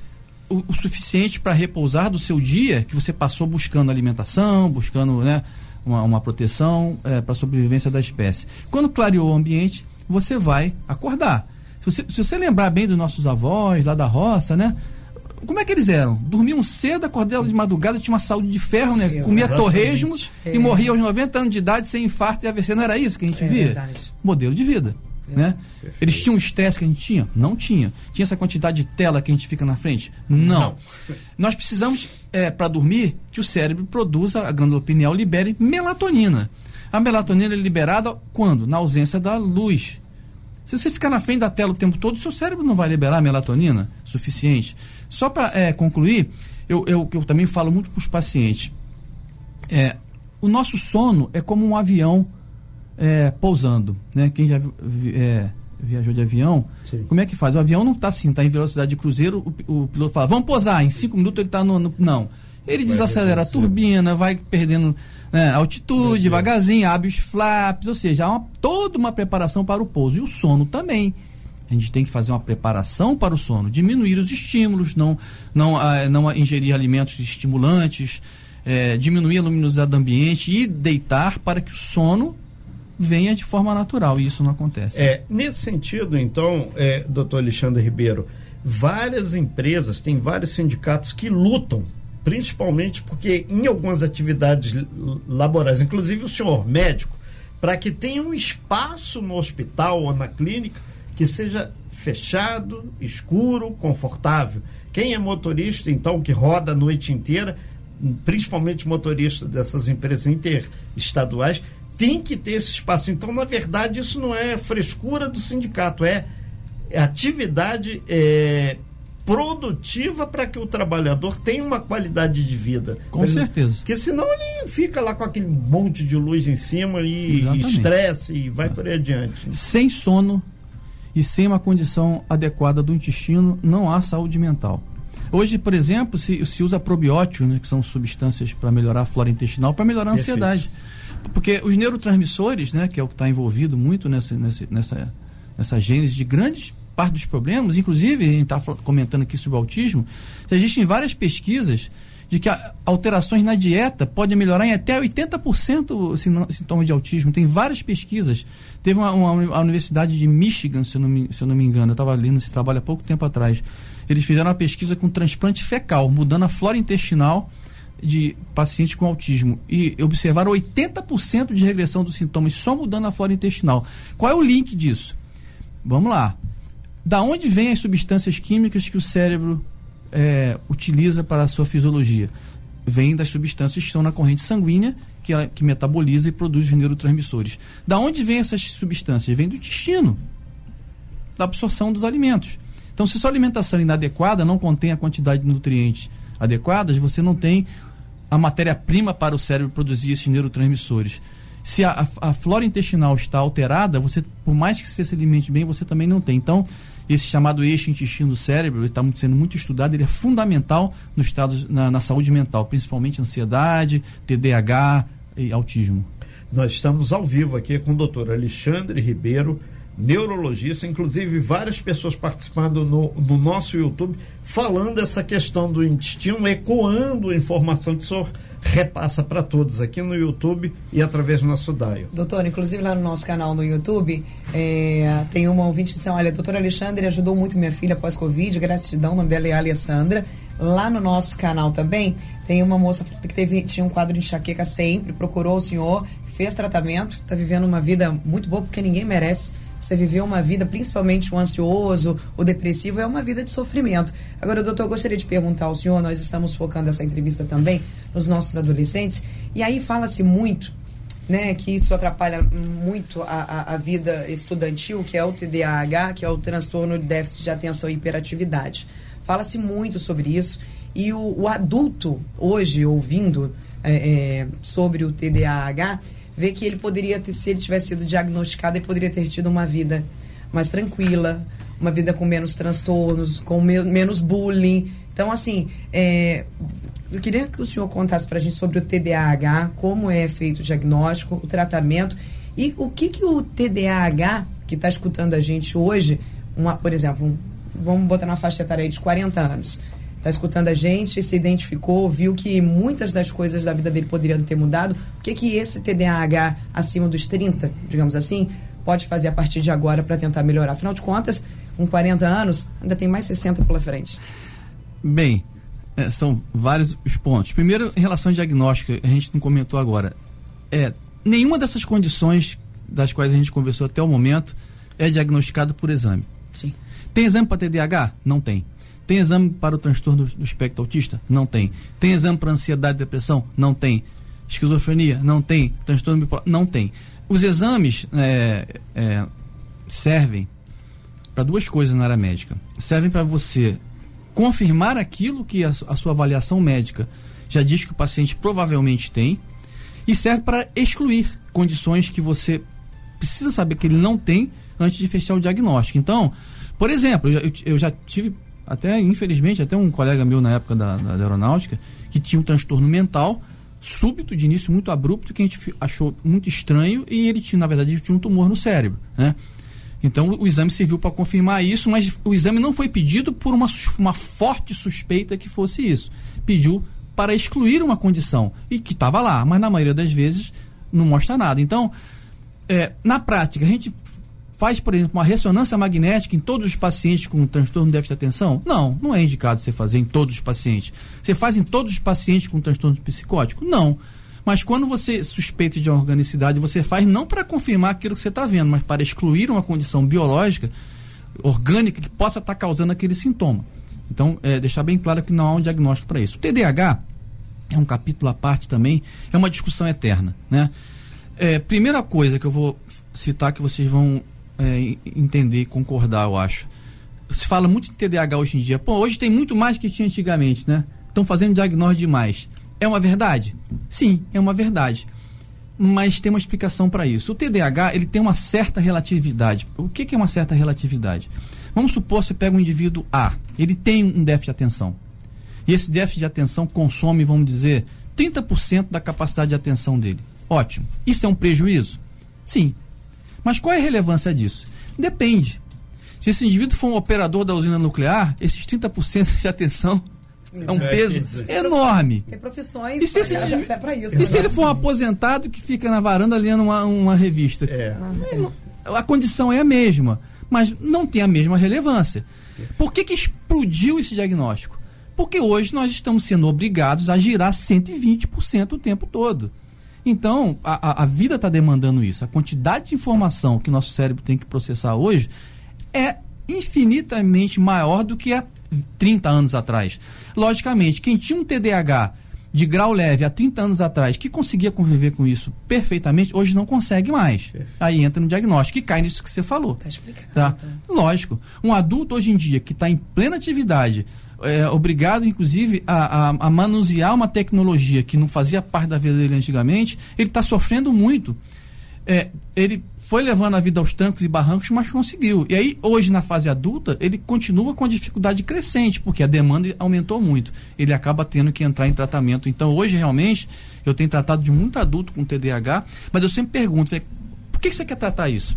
o, o suficiente para repousar do seu dia que você passou buscando alimentação, buscando, né, uma, uma proteção é, para a sobrevivência da espécie. Quando clareou o ambiente, você vai acordar. Se você, se você lembrar bem dos nossos avós lá da roça, né? Como é que eles eram? Dormiam cedo, acordavam de madrugada, tinha uma saúde de ferro, né? Sim, Comia torresmo É. e morria aos 90 anos de idade sem infarto e AVC. Não era isso que a gente É via? verdade. Modelo de vida. Né? Perfeito. Eles tinham o estresse que a gente tinha? Não tinha. Tinha essa quantidade de tela que a gente fica na frente? Não. Não. Nós precisamos, para dormir, que o cérebro produza, a glândula pineal libere melatonina. A melatonina é liberada quando? Na ausência da luz. Se você ficar na frente da tela o tempo todo, seu cérebro não vai liberar melatonina suficiente. Só para concluir, eu, eu, eu também falo muito para os pacientes. É, o nosso sono é como um avião é, pousando. Né? Quem já é, viajou de avião, Sim. como é que faz? O avião não está assim, está em velocidade de cruzeiro, o, o piloto fala, vamos pousar, em cinco minutos ele está no, no- Não. Ele desacelera a turbina, vai perdendo né, altitude, devagarzinho, abre os flaps, ou seja, há uma- toda uma preparação para o pouso. E o sono também. A gente tem que fazer uma preparação para o sono, diminuir os estímulos, não, não, ah, não ingerir alimentos estimulantes, eh, diminuir a luminosidade do ambiente e deitar para que o sono venha de forma natural. E isso não acontece. É, nesse sentido, então, é, doutor Alexandre Ribeiro, várias empresas, tem vários sindicatos que lutam, principalmente porque em algumas atividades laborais, inclusive o senhor médico, para que tenha um espaço no hospital ou na clínica que seja fechado, escuro, confortável. Quem é motorista, então, que roda a noite inteira, principalmente motorista dessas empresas interestaduais, tem que ter esse espaço. Então, na verdade, isso não é frescura do sindicato, é atividade é, produtiva para que o trabalhador tenha uma qualidade de vida. Com certeza. Porque senão ele fica lá com aquele monte de luz em cima e estresse e vai por aí adiante. Sem sono e sem uma condição adequada do intestino, não há saúde mental. Hoje, por exemplo, se, se usa probióticos, né, que são substâncias para melhorar a flora intestinal, para melhorar a Perfeito. ansiedade. Porque os neurotransmissores, né, que é o que está envolvido muito nessa, nessa, nessa, nessa gênese de grandes parte dos problemas, inclusive a gente está comentando aqui sobre o autismo, existem várias pesquisas de que alterações na dieta podem melhorar em até 80% o sino- sintoma de autismo. Tem várias pesquisas. Teve uma, uma a Universidade de Michigan, se eu não me, se eu não me engano, eu estava lendo esse trabalho há pouco tempo atrás. Eles fizeram uma pesquisa com transplante fecal, mudando a flora intestinal de pacientes com autismo e observaram 80% de regressão dos sintomas só mudando a flora intestinal. Qual é o link disso? Vamos lá. Da onde vêm as substâncias químicas que o cérebro é, utiliza para a sua fisiologia? Vem das substâncias que estão na corrente sanguínea, que, ela, que metaboliza e produz os neurotransmissores. Da onde vêm essas substâncias? Vem do intestino, da absorção dos alimentos. Então, se sua alimentação inadequada, não contém a quantidade de nutrientes adequadas, você não tem a matéria-prima para o cérebro produzir esses neurotransmissores. Se a, a- flora intestinal está alterada, você, por mais que você se alimente bem, você também não tem. Então, esse chamado eixo intestino-cérebro está sendo muito estudado, ele é fundamental no estado, na, na saúde mental, principalmente ansiedade, TDAH e autismo. Nós estamos ao vivo aqui com o doutor Alexandre Ribeiro, neurologista, inclusive várias pessoas participando no, no nosso YouTube, falando essa questão do intestino, ecoando a informação que o senhor repassa para todos aqui no YouTube e através do nosso DAIO. Doutor, inclusive lá no nosso canal no YouTube, é, tem uma ouvinte que diz, olha, doutor Alexandre ajudou muito minha filha pós-Covid, gratidão, o nome dela é Alessandra. Lá no nosso canal também, tem uma moça que teve, tinha um quadro de enxaqueca sempre, procurou o senhor, fez tratamento, está vivendo uma vida muito boa, porque ninguém merece você viver uma vida, principalmente o ansioso, o depressivo, é uma vida de sofrimento. Agora, doutor, eu gostaria de perguntar ao senhor, nós estamos focando essa entrevista também nos nossos adolescentes, e aí fala-se muito né, que isso atrapalha muito a, a, a vida estudantil, que é o TDAH, que é o transtorno de déficit de atenção e hiperatividade. Fala-se muito sobre isso e o, o adulto hoje ouvindo é, é, sobre o TDAH vê que ele poderia ter, se ele tivesse sido diagnosticado, ele poderia ter tido uma vida mais tranquila, uma vida com menos transtornos, com me- menos bullying. Então, assim, é, eu queria que o senhor contasse para a gente sobre o TDAH, como é feito o diagnóstico, o tratamento e o que, que o TDAH, que está escutando a gente hoje, uma, por exemplo, um, vamos botar na faixa etária aí de 40 anos, está escutando a gente, se identificou, viu que muitas das coisas da vida dele poderiam ter mudado, o que que esse TDAH acima dos 30, digamos assim, pode fazer a partir de agora para tentar melhorar? Afinal de contas, com 40 anos, ainda tem mais 60 pela frente. Bem, é, são vários os pontos. Primeiro, em relação ao diagnóstico, a gente não comentou agora. É, nenhuma dessas condições das quais a gente conversou até o momento é diagnosticado por exame. Sim. Tem exame para TDAH? Não tem. Tem exame para o transtorno do, espectro autista? Não tem. Tem exame para ansiedade e depressão? Não tem. Esquizofrenia? Não tem. Transtorno bipolar? Não tem. Os exames é, é, servem para duas coisas na área médica. Servem para você confirmar aquilo que a, a, sua avaliação médica já diz que o paciente provavelmente tem e serve para excluir condições que você precisa saber que ele não tem antes de fechar o diagnóstico. Então, por exemplo, eu, eu já tive até, infelizmente, até um colega meu na época da, da, aeronáutica que tinha um transtorno mental súbito, de início muito abrupto, que a gente achou muito estranho e ele tinha, na verdade, tinha um tumor no cérebro, né? Então o exame serviu para confirmar isso, mas o exame não foi pedido por uma, uma forte suspeita que fosse isso. Pediu para excluir uma condição e que estava lá, mas na maioria das vezes não mostra nada. Então, é, na prática, a gente faz, por exemplo, uma ressonância magnética em todos os pacientes com transtorno de déficit de atenção? Não, não é indicado você fazer em todos os pacientes. Você faz em todos os pacientes com transtorno psicótico? Não. Mas quando você suspeita de uma organicidade, você faz não para confirmar aquilo que você está vendo, mas para excluir uma condição biológica, orgânica, que possa estar tá causando aquele sintoma. Então, é, deixar bem claro que não há um diagnóstico para isso. O TDAH é um capítulo à parte também, é uma discussão eterna. Né? É, primeira coisa que eu vou citar que vocês vão é, entender e concordar, eu acho. Se fala muito em TDAH hoje em dia. Pô, hoje tem muito mais que tinha antigamente, né? Estão fazendo diagnóstico demais. É uma verdade? Sim, é uma verdade. Mas tem uma explicação para isso. O TDAH ele tem uma certa relatividade. O que, que é uma certa relatividade? Vamos supor que você pega um indivíduo A, ele tem um déficit de atenção. E esse déficit de atenção consome, vamos dizer, 30% da capacidade de atenção dele. Ótimo. Isso é um prejuízo? Sim. Mas qual é a relevância disso? Depende. Se esse indivíduo for um operador da usina nuclear, esses 30% de atenção é um peso enorme. Tem profissões e se esse, até para isso. E se ele for um aposentado que fica na varanda lendo uma, uma revista? É. A condição é a mesma, mas não tem a mesma relevância. Por que, que explodiu esse diagnóstico? Porque hoje nós estamos sendo obrigados a girar 120% o tempo todo. Então, a, a vida está demandando isso. A quantidade de informação que o nosso cérebro tem que processar hoje é infinitamente maior do que há 30 anos atrás. Logicamente, quem tinha um TDAH de grau leve há 30 anos atrás, que conseguia conviver com isso perfeitamente, hoje não consegue mais. Aí entra no diagnóstico e cai nisso que você falou. Tá explicado. Tá? Lógico. Um adulto hoje em dia que está em plena atividade, é, obrigado, inclusive, a, a, a, manusear uma tecnologia que não fazia parte da vida dele antigamente, ele está sofrendo muito. É, ele foi levando a vida aos trancos e barrancos, mas conseguiu. E aí, hoje, na fase adulta, ele continua com a dificuldade crescente, porque a demanda aumentou muito. Ele acaba tendo que entrar em tratamento. Então, hoje, realmente, eu tenho tratado de muito adulto com TDAH, mas eu sempre pergunto, por que você quer tratar isso?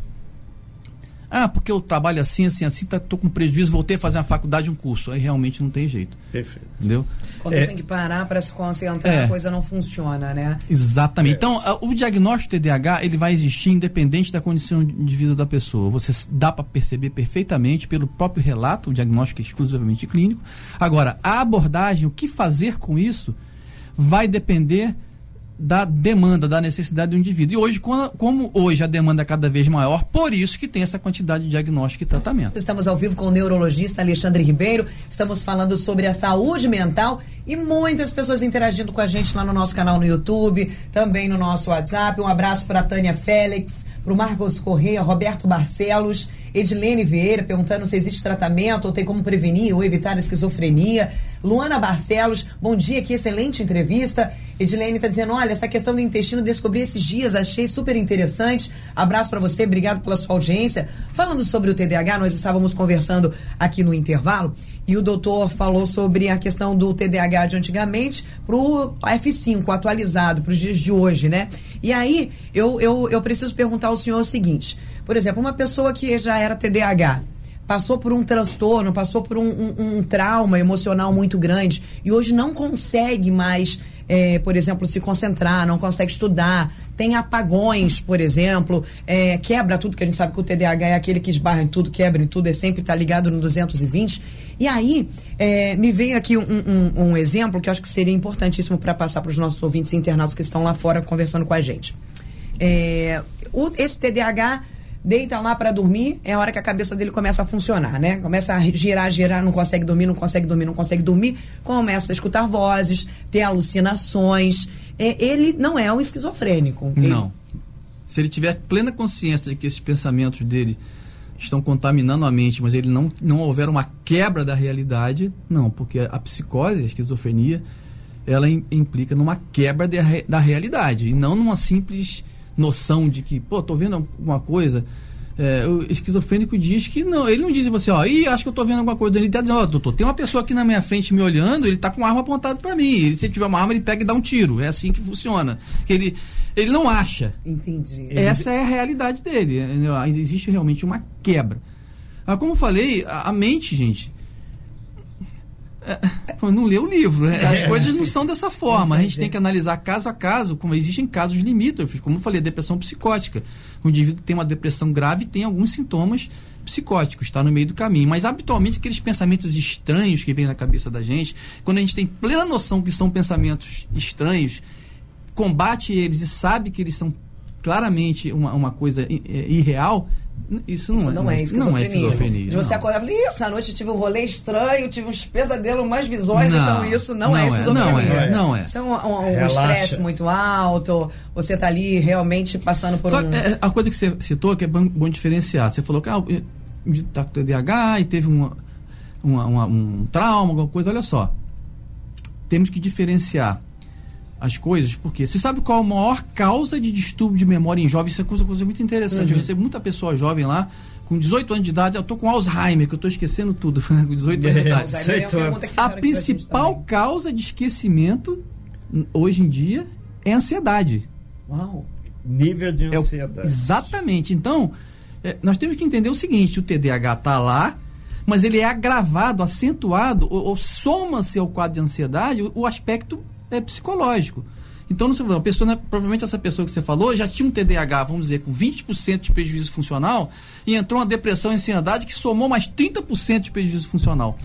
Ah, porque eu trabalho assim, assim, assim, tá, tô com prejuízo, voltei a fazer uma faculdade, um curso. Aí realmente não tem jeito. Perfeito. Entendeu? Quando é, tem que parar para se concentrar, é, a coisa não funciona, né? Exatamente. É. Então, o diagnóstico TDAH, ele vai existir independente da condição de vida da pessoa. Você dá para perceber perfeitamente pelo próprio relato, o diagnóstico é exclusivamente clínico. Agora, a abordagem, o que fazer com isso, vai depender da demanda, da necessidade do indivíduo. E hoje, como hoje a demanda é cada vez maior, por isso que tem essa quantidade de diagnóstico e tratamento. Estamos ao vivo com o neurologista Alexandre Ribeiro, estamos falando sobre a saúde mental e muitas pessoas interagindo com a gente lá no nosso canal no YouTube, também no nosso WhatsApp. Um abraço para Tânia Félix, para o Marcos Correia, Roberto Barcelos, Edilene Vieira, perguntando se existe tratamento ou tem como prevenir ou evitar a esquizofrenia. Luana Barcelos, bom dia, que excelente entrevista. Edilene está dizendo: olha, essa questão do intestino descobri esses dias, achei super interessante. Abraço para você, obrigado pela sua audiência. Falando sobre o TDAH, nós estávamos conversando aqui no intervalo e o doutor falou sobre a questão do TDAH de antigamente para o F5 atualizado, para os dias de hoje, né? E aí eu, eu, eu preciso perguntar ao senhor o seguinte: por exemplo, uma pessoa que já era TDAH passou por um transtorno, passou por um, um, um trauma emocional muito grande e hoje não consegue mais é, por exemplo, se concentrar, não consegue estudar, tem apagões, por exemplo, é, quebra tudo, que a gente sabe que o TDAH é aquele que esbarra em tudo, quebra em tudo, é sempre está ligado no 220. E aí, é, me veio aqui um, um, um, exemplo que eu acho que seria importantíssimo para passar para os nossos ouvintes internados que estão lá fora conversando com a gente. É, o, esse TDAH deita lá para dormir, é a hora que a cabeça dele começa a funcionar, né? Começa a girar, girar, não consegue dormir, não consegue dormir, não consegue dormir, começa a escutar vozes, ter alucinações. É, ele não é um esquizofrênico. Não. Se ele tiver plena consciência de que esses pensamentos dele estão contaminando a mente, mas ele não, não houver uma quebra da realidade, não, porque a psicose, a esquizofrenia, ela implica numa quebra de, da realidade e não numa simples noção de que, pô, tô vendo alguma coisa. É, o esquizofrênico diz que não, ele não diz você, ó, ih, acho que eu tô vendo alguma coisa. Ele tá dizendo, ó, doutor, tem uma pessoa aqui na minha frente me olhando, ele tá com uma arma apontada para mim. Ele, se tiver uma arma, ele pega e dá um tiro. É assim que funciona. Ele, ele não acha. Entendi. Essa é a realidade dele. Existe realmente uma quebra. Ah, como eu falei, a, a mente, gente, não lê o livro. Né? As é. coisas não são dessa forma. A gente tem que analisar caso a caso, como existem casos limítrofes, como eu falei, depressão psicótica. O indivíduo tem uma depressão grave e tem alguns sintomas psicóticos, está no meio do caminho. Mas habitualmente aqueles pensamentos estranhos que vêm na cabeça da gente, quando a gente tem plena noção que são pensamentos estranhos, combate eles e sabe que eles são claramente uma, uma coisa irreal, isso não, isso é, não, é, esquizofrenia. Não é esquizofrenia. De você acordar e falar, essa noite tive um rolê estranho, tive uns pesadelos, umas visões, não, então isso não, é não é esquizofrenia. Não é, não é. Isso é um estresse um, um muito alto, você está ali realmente passando por Só, um... É, a coisa que você citou que é bom, bom diferenciar, você falou que ah, está com TDAH e teve uma, uma, uma, um trauma, alguma coisa, olha só. Temos que diferenciar as coisas, porque você sabe qual a maior causa de distúrbio de memória em jovens? Isso é coisa, coisa muito interessante. Uhum. Eu recebo muita pessoa jovem lá, com 18 anos de idade, eu tô com Alzheimer, que eu tô esquecendo tudo, com 18 anos de idade. É, a principal causa de esquecimento hoje em dia é a ansiedade. Uau! Nível de ansiedade. É exatamente. Então, é, nós temos que entender o seguinte: o TDAH está lá, mas ele é agravado, acentuado, ou, ou soma-se ao quadro de ansiedade o, o aspecto é psicológico. Então, uma pessoa, né, provavelmente essa pessoa que você falou já tinha um TDAH, vamos dizer, com 20% de prejuízo funcional e entrou uma depressão e ansiedade que somou mais 30% de prejuízo funcional.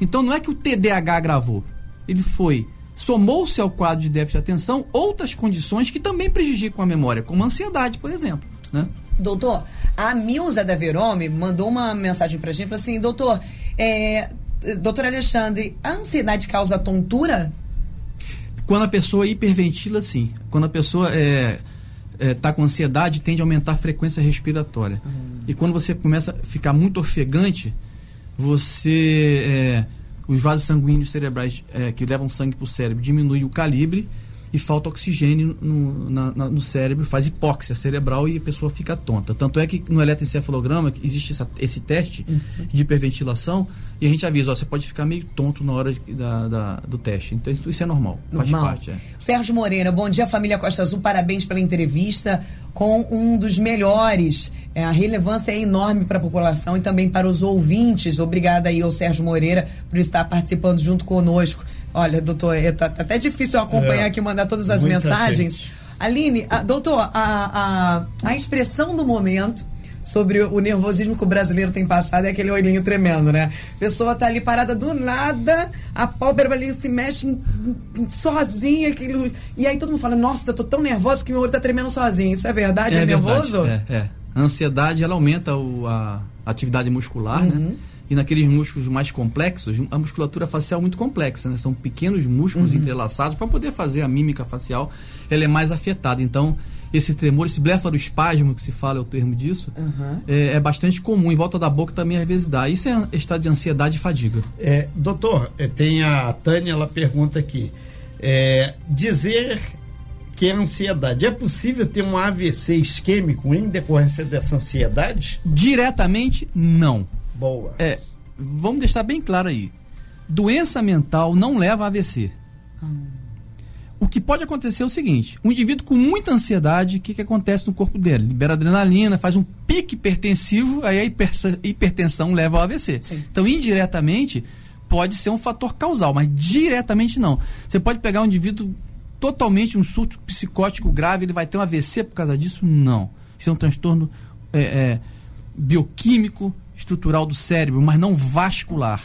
Então, não é que o TDAH agravou, ele foi somou-se ao quadro de déficit de atenção outras condições que também prejudicam a memória, como a ansiedade, por exemplo, né? Doutor, a Milza da Verome mandou uma mensagem pra gente, falou assim, doutor, é, doutor Alexandre, a ansiedade causa tontura? Quando a pessoa hiperventila, sim. Quando a pessoa é, é, tá com ansiedade, tende a aumentar a frequência respiratória. Uhum. E quando você começa a ficar muito ofegante, você. É, os vasos sanguíneos cerebrais é, que levam sangue para o cérebro diminui o calibre e falta oxigênio no, na, na, no cérebro, faz hipóxia cerebral e a pessoa fica tonta. Tanto é que no eletroencefalograma existe essa, esse teste uhum. de hiperventilação e a gente avisa, ó, você pode ficar meio tonto na hora de, da, da, do teste. Então isso é normal, faz normal. parte. É. Sérgio Moreira, bom dia família Costa Azul, parabéns pela entrevista com um dos melhores. É, a relevância é enorme para a população e também para os ouvintes. Obrigada aí ao Sérgio Moreira por estar participando junto conosco. Olha, doutor, é, tá, tá até difícil acompanhar é, aqui, mandar todas as mensagens. Gente. Aline, a, doutor, a, a, a expressão do momento sobre o nervosismo que o brasileiro tem passado é aquele olhinho tremendo, né? A pessoa tá ali parada do nada, a pálpebra ali se mexe sozinha, aquilo, e aí todo mundo fala, nossa, eu tô tão nervosa que meu olho tá tremendo sozinho. Isso é verdade? É, é nervoso? É, é. A ansiedade, ela aumenta o, a atividade muscular, né? uhum. né? E naqueles músculos mais complexos, a musculatura facial é muito complexa, né? São pequenos músculos uhum. entrelaçados para poder fazer a mímica facial, ela é mais afetada. Então, esse tremor, esse blefaroespasmo que se fala é o termo disso, uhum. é, é, bastante comum. Em volta da boca também às vezes dá. Isso é estado de ansiedade e fadiga. É, doutor, é, tem a Tânia, ela pergunta aqui. É, dizer que é ansiedade. É possível ter um AVC isquêmico em decorrência dessa ansiedade? Diretamente, não. Boa. É, vamos deixar bem claro aí. Doença mental não leva a AVC. Hum. O que pode acontecer é o seguinte: um indivíduo com muita ansiedade, o que, que acontece no corpo dele? Libera adrenalina, faz um pique hipertensivo, aí a hipertensão leva ao AVC. Sim. Então, indiretamente, pode ser um fator causal, mas diretamente não. Você pode pegar um indivíduo totalmente um surto psicótico grave, ele vai ter um AVC por causa disso? Não. Isso é um transtorno é, é, bioquímico, estrutural do cérebro, mas não vascular.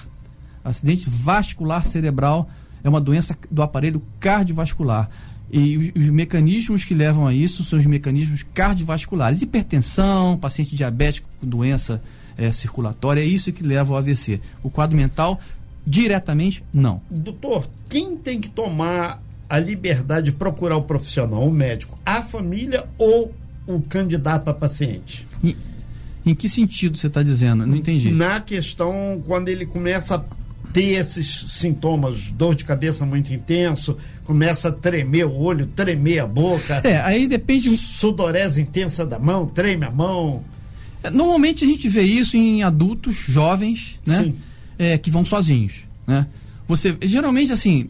Acidente vascular cerebral é uma doença do aparelho cardiovascular. E os, os, mecanismos que levam a isso são os mecanismos cardiovasculares. Hipertensão, paciente diabético com doença é, circulatória, é isso que leva ao AVC. O quadro mental, diretamente, não. Doutor, quem tem que tomar a liberdade de procurar o profissional, o médico, a família ou o candidato a paciente? Em, em que sentido você está dizendo? Não entendi. Na questão, quando ele começa ter esses sintomas, dor de cabeça muito intenso, começa a tremer o olho, tremer a boca. É, aí depende. Sudorese intensa da mão, treme a mão. É, normalmente a gente vê isso em adultos jovens, né? Sim. É, que vão sozinhos, né? Você, geralmente, assim,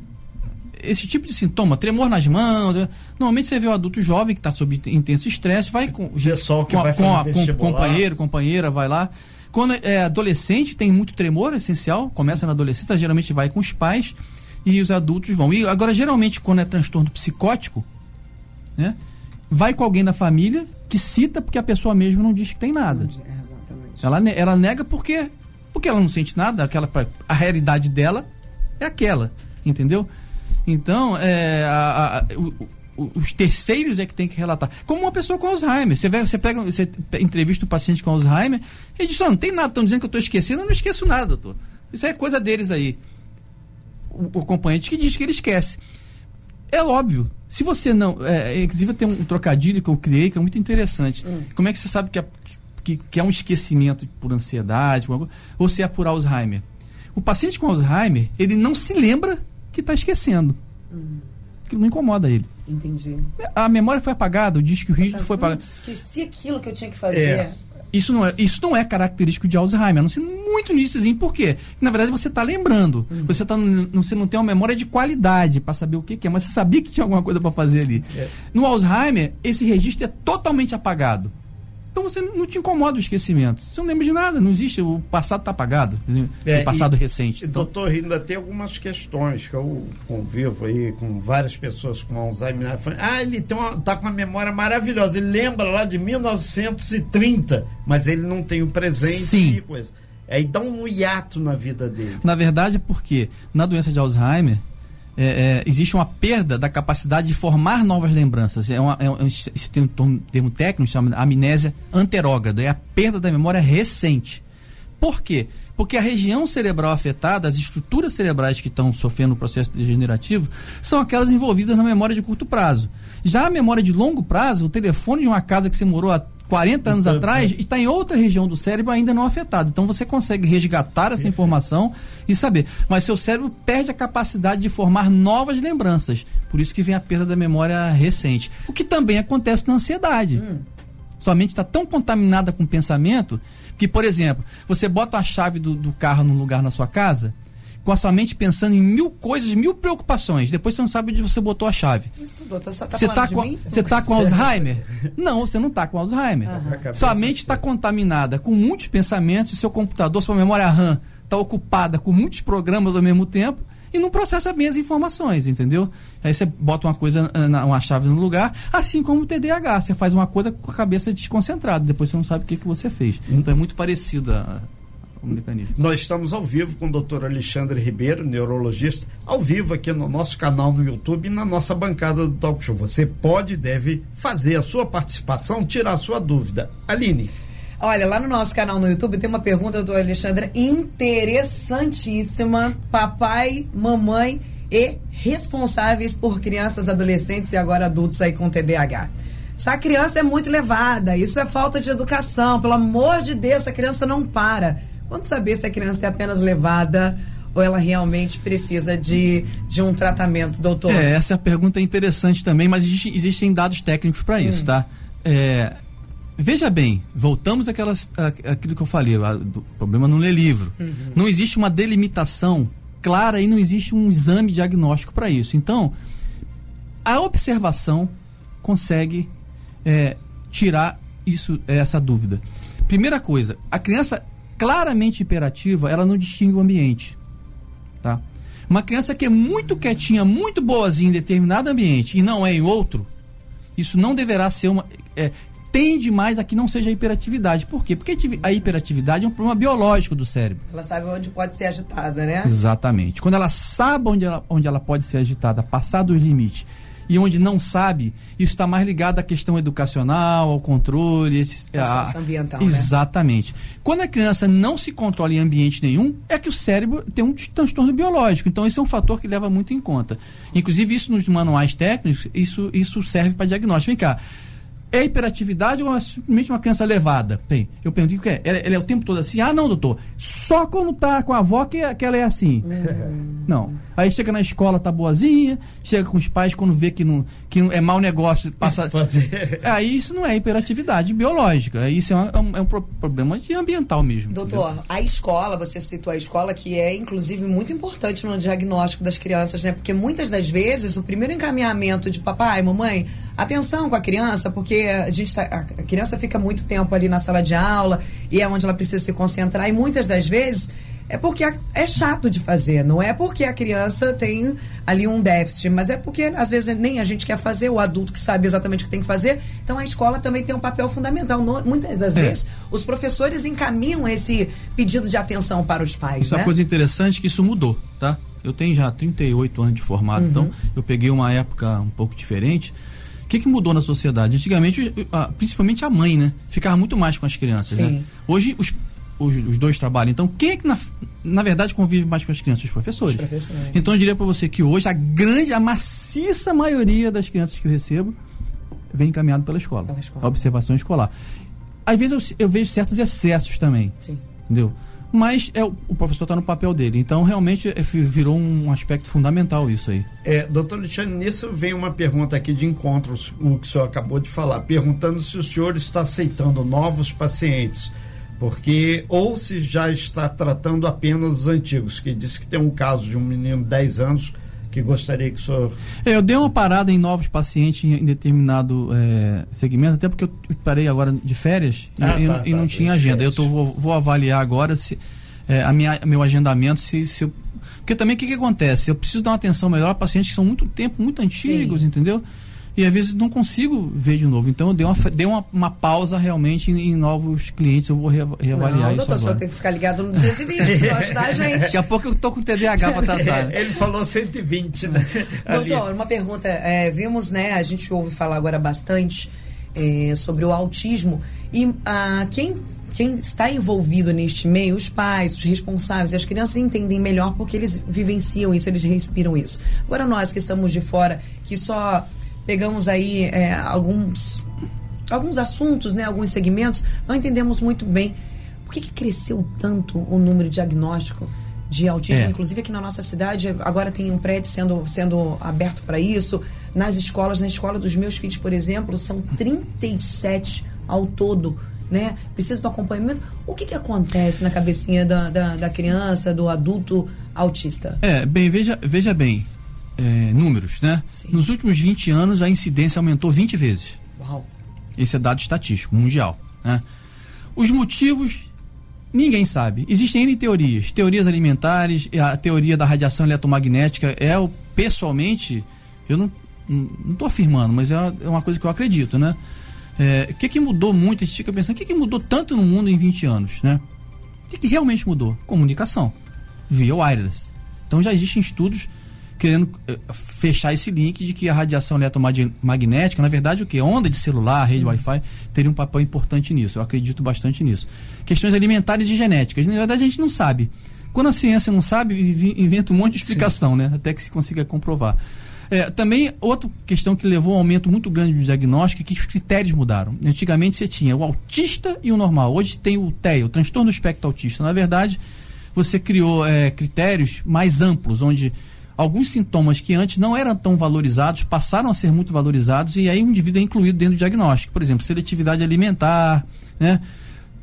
esse tipo de sintoma, tremor nas mãos, né? normalmente você vê o adulto jovem que está sob intenso estresse, vai com, Pessoal que com, vai com, a, com companheiro, companheira, vai lá. Quando é adolescente, tem muito tremor essencial, começa Sim. na adolescência, geralmente vai com os pais e os adultos vão. E agora, geralmente, quando é transtorno psicótico, né, vai com alguém da família que cita porque a pessoa mesmo não diz que tem nada. É, exatamente. Ela, ela nega porque, porque ela não sente nada, aquela, a realidade dela é aquela, entendeu? Então, é, a, a, o, os terceiros é que tem que relatar. Como uma pessoa com Alzheimer. Você, vai, você pega, você entrevista um paciente com Alzheimer e diz: oh, não tem nada, estão dizendo que eu estou esquecendo, eu não esqueço nada, doutor. Isso é coisa deles aí. O, o acompanhante que diz que ele esquece. É óbvio. Se você não. É, inclusive, tem um trocadilho que eu criei que é muito interessante. Hum. Como é que você sabe que é, que, que é um esquecimento por ansiedade ou se é por Alzheimer? O paciente com Alzheimer, ele não se lembra que está esquecendo. Hum. Aquilo não incomoda ele. Entendi. A memória foi apagada, o disco rígido foi apagado. Esqueci aquilo que eu tinha que fazer. É. Isso não, é, isso não é característico de Alzheimer, a não ser muito iníciozinho. Por quê? Na verdade, você está lembrando. Uhum. Você, tá, você não tem uma memória de qualidade para saber o que, que, é, mas você sabia que tinha alguma coisa para fazer ali. É. No Alzheimer, esse registro é totalmente apagado. Então você não te incomoda o esquecimento. Você não lembra de nada, não existe. O passado está apagado. É, o passado e, recente. Então... Doutor, ainda tem algumas questões que eu convivo aí com várias pessoas com Alzheimer. Ah, ele tem uma, tá com uma memória maravilhosa. Ele lembra lá de 1930, mas ele não tem o presente Sim. e coisa. Aí dá um hiato na vida dele. Na verdade, porque na doença de Alzheimer, é, é, existe uma perda da capacidade de formar novas lembranças. É, uma, é um, tem um termo técnico chama amnésia anterógrada, é a perda da memória recente. Por quê? Porque a região cerebral afetada, as estruturas cerebrais que estão sofrendo o processo degenerativo, são aquelas envolvidas na memória de curto prazo. Já a memória de longo prazo, o telefone de uma casa que você morou há 40 anos então, atrás e está em outra região do cérebro ainda não afetada. Então você consegue resgatar essa informação e saber. Mas seu cérebro perde a capacidade de formar novas lembranças. Por isso que vem a perda da memória recente. O que também acontece na ansiedade. Hum. Sua mente está tão contaminada com pensamento que, por exemplo, você bota a chave do, do carro num lugar na sua casa com a sua mente pensando em mil coisas, mil preocupações. Depois você não sabe onde você botou a chave. Estudou, tá, tá você está com, você tá com Alzheimer? Não, você não está com Alzheimer. Uhum. Sua mente está contaminada com muitos pensamentos, seu computador, sua memória RAM está ocupada com muitos programas ao mesmo tempo e não processa bem as informações, entendeu? Aí você bota uma coisa, uma chave no lugar, assim como o TDAH. Você faz uma coisa com a cabeça desconcentrada, depois você não sabe o que, que você fez. Então é muito parecido a, mecanismo. Nós estamos ao vivo com o doutor Alexandre Ribeiro, neurologista, ao vivo aqui no nosso canal no YouTube e na nossa bancada do Talk Show. Você pode e deve fazer a sua participação, tirar a sua dúvida. Aline. Olha, lá no nosso canal no YouTube tem uma pergunta do Alexandre interessantíssima. Papai, mamãe e responsáveis por crianças, adolescentes e agora adultos aí com TDAH. Essa criança é muito levada, isso é falta de educação. Pelo amor de Deus, essa criança não para. Quando saber se a criança é apenas levada ou ela realmente precisa de, de um tratamento, doutor? É, essa é a pergunta interessante também, mas existe, existem dados técnicos para isso, hum. tá? É, veja bem, voltamos àquelas, à, àquilo que eu falei, o problema não ler livro. Uhum. Não existe uma delimitação clara e não existe um exame diagnóstico para isso. Então, a observação consegue é, tirar isso, essa dúvida. Primeira coisa, a criança claramente hiperativa, ela não distingue o ambiente, tá? Uma criança que é muito quietinha, muito boazinha em determinado ambiente e não é em outro, isso não deverá ser uma. É, tende mais a que não seja a hiperatividade. Por quê? Porque a hiperatividade é um problema biológico do cérebro. Ela sabe onde pode ser agitada, né? Exatamente. Quando ela sabe onde ela, onde ela pode ser agitada, passar dos limites, e onde não sabe, isso está mais ligado à questão educacional, ao controle. Esse, a, ambiental. Né? Exatamente. Né? Quando a criança não se controla em ambiente nenhum, é que o cérebro tem um transtorno biológico. Então, esse é um fator que leva muito em conta. Inclusive, isso nos manuais técnicos, isso, isso serve para diagnóstico. Vem cá. É hiperatividade ou é simplesmente uma criança levada? Bem, eu pergunto o que é? Ela, ela, é o tempo todo assim? Ah, não, doutor. Só quando tá com a avó que, que ela é assim. Uhum. Não. Aí chega na escola, tá boazinha, chega com os pais quando vê que não, que não é mau negócio, passa. Fazer. Aí isso não é hiperatividade biológica. Isso é, uma, é um problema de ambiental mesmo. Doutor, entendeu? a escola, você citou a escola, que é inclusive muito importante no diagnóstico das crianças, né? Porque muitas das vezes o primeiro encaminhamento de papai, mamãe, atenção com a criança, porque a gente tá, a criança fica muito tempo ali na sala de aula e é onde ela precisa se concentrar e muitas das vezes é porque é chato de fazer, não é porque a criança tem ali um déficit, mas é porque às vezes nem a gente quer fazer, o adulto que sabe exatamente o que tem que fazer. Então a escola também tem um papel fundamental. muitas das é. vezes os professores encaminham esse pedido de atenção para os pais. Isso né? é uma coisa interessante que isso mudou, tá? Eu tenho já 38 anos de formado, então uhum. então eu peguei uma época um pouco diferente que, que mudou na sociedade? Antigamente, principalmente a mãe, né? Ficava muito mais com as crianças, né? Sim. né? Hoje os, os, os, dois trabalham. Então, quem é que na, na verdade convive mais com as crianças? Os professores. Os professores. Então, eu diria para você que hoje a grande, a maciça maioria das crianças que eu recebo vem encaminhado pela escola. Pela escola. A observação escolar. Às vezes eu, eu vejo certos excessos também. Sim. Entendeu? mas é, o, professor está no papel dele. Então, realmente, é, virou um aspecto fundamental isso aí. É, doutor Alexandre, nisso vem uma pergunta aqui de encontros, o que o senhor acabou de falar, perguntando se o senhor está aceitando novos pacientes, porque ou se já está tratando apenas os antigos, que disse que tem um caso de um menino de 10 anos que gostaria que o senhor. É, eu dei uma parada em novos pacientes em, determinado é, segmento, até porque eu parei agora de férias ah, e, tá, e, tá, não tinha agenda. Eu tô, vou, vou, avaliar agora se é, a minha, meu agendamento, se, se eu, Porque também o que, que acontece? Eu preciso dar uma atenção melhor a pacientes que são muito tempo, muito antigos, Sim. entendeu? E às vezes não consigo ver de novo. Então eu dei uma, dei uma, uma pausa realmente em, em, novos clientes, eu vou re, reavaliar não, isso. Doutor, agora. só tem que ficar ligado no 220, só ajudar a gente. Daqui a pouco eu tô com TDAH para tratar. Né? Ele falou 120, né? Doutor, uma pergunta. É, vimos, né? A gente ouve falar agora bastante é, sobre o autismo. E ah, quem quem está envolvido neste meio, os pais, os responsáveis, as crianças entendem melhor porque eles vivenciam isso, eles respiram isso. Agora nós que estamos de fora, que só pegamos aí é, alguns, alguns assuntos, né, alguns segmentos, não entendemos muito bem por que, que cresceu tanto o número de diagnóstico de autismo, é. inclusive aqui na nossa cidade, agora tem um prédio sendo, sendo aberto para isso. Nas escolas, na escola dos meus filhos, por exemplo, são 37 ao todo. Né? Precisa do acompanhamento. O que, que acontece na cabecinha da, da, da criança, do adulto autista? É, bem, veja, veja bem é, números, né? Sim. Nos últimos 20 anos, a incidência aumentou 20 vezes. Uau. Esse é dado estatístico, mundial. Né? Os motivos, ninguém sabe. Existem N teorias. Teorias alimentares, a teoria da radiação eletromagnética é, pessoalmente, eu não estou afirmando, mas é uma, é uma, coisa que eu acredito, né? É, o que, que mudou muito? A gente fica pensando, o que, que mudou tanto no mundo em 20 anos, né? O que, que realmente mudou? Comunicação, via wireless. Então já existem estudos querendo eh, fechar esse link de que a radiação eletromagnética, na verdade, o que? Onda de celular, rede. Wi-Fi, teria um papel importante nisso. Eu acredito bastante nisso. Questões alimentares e genéticas. Na verdade, a gente não sabe. Quando a ciência não sabe, inventa um monte de explicação, Sim. né? Até que se consiga comprovar. É, também, outra questão que levou a um aumento muito grande do diagnóstico é que os critérios mudaram. Antigamente você tinha o autista e o normal. Hoje tem o TEA, o transtorno do espectro autista. Na verdade, você criou é, critérios mais amplos, onde alguns sintomas que antes não eram tão valorizados passaram a ser muito valorizados e aí o indivíduo é incluído dentro do diagnóstico. Por exemplo, seletividade alimentar, né?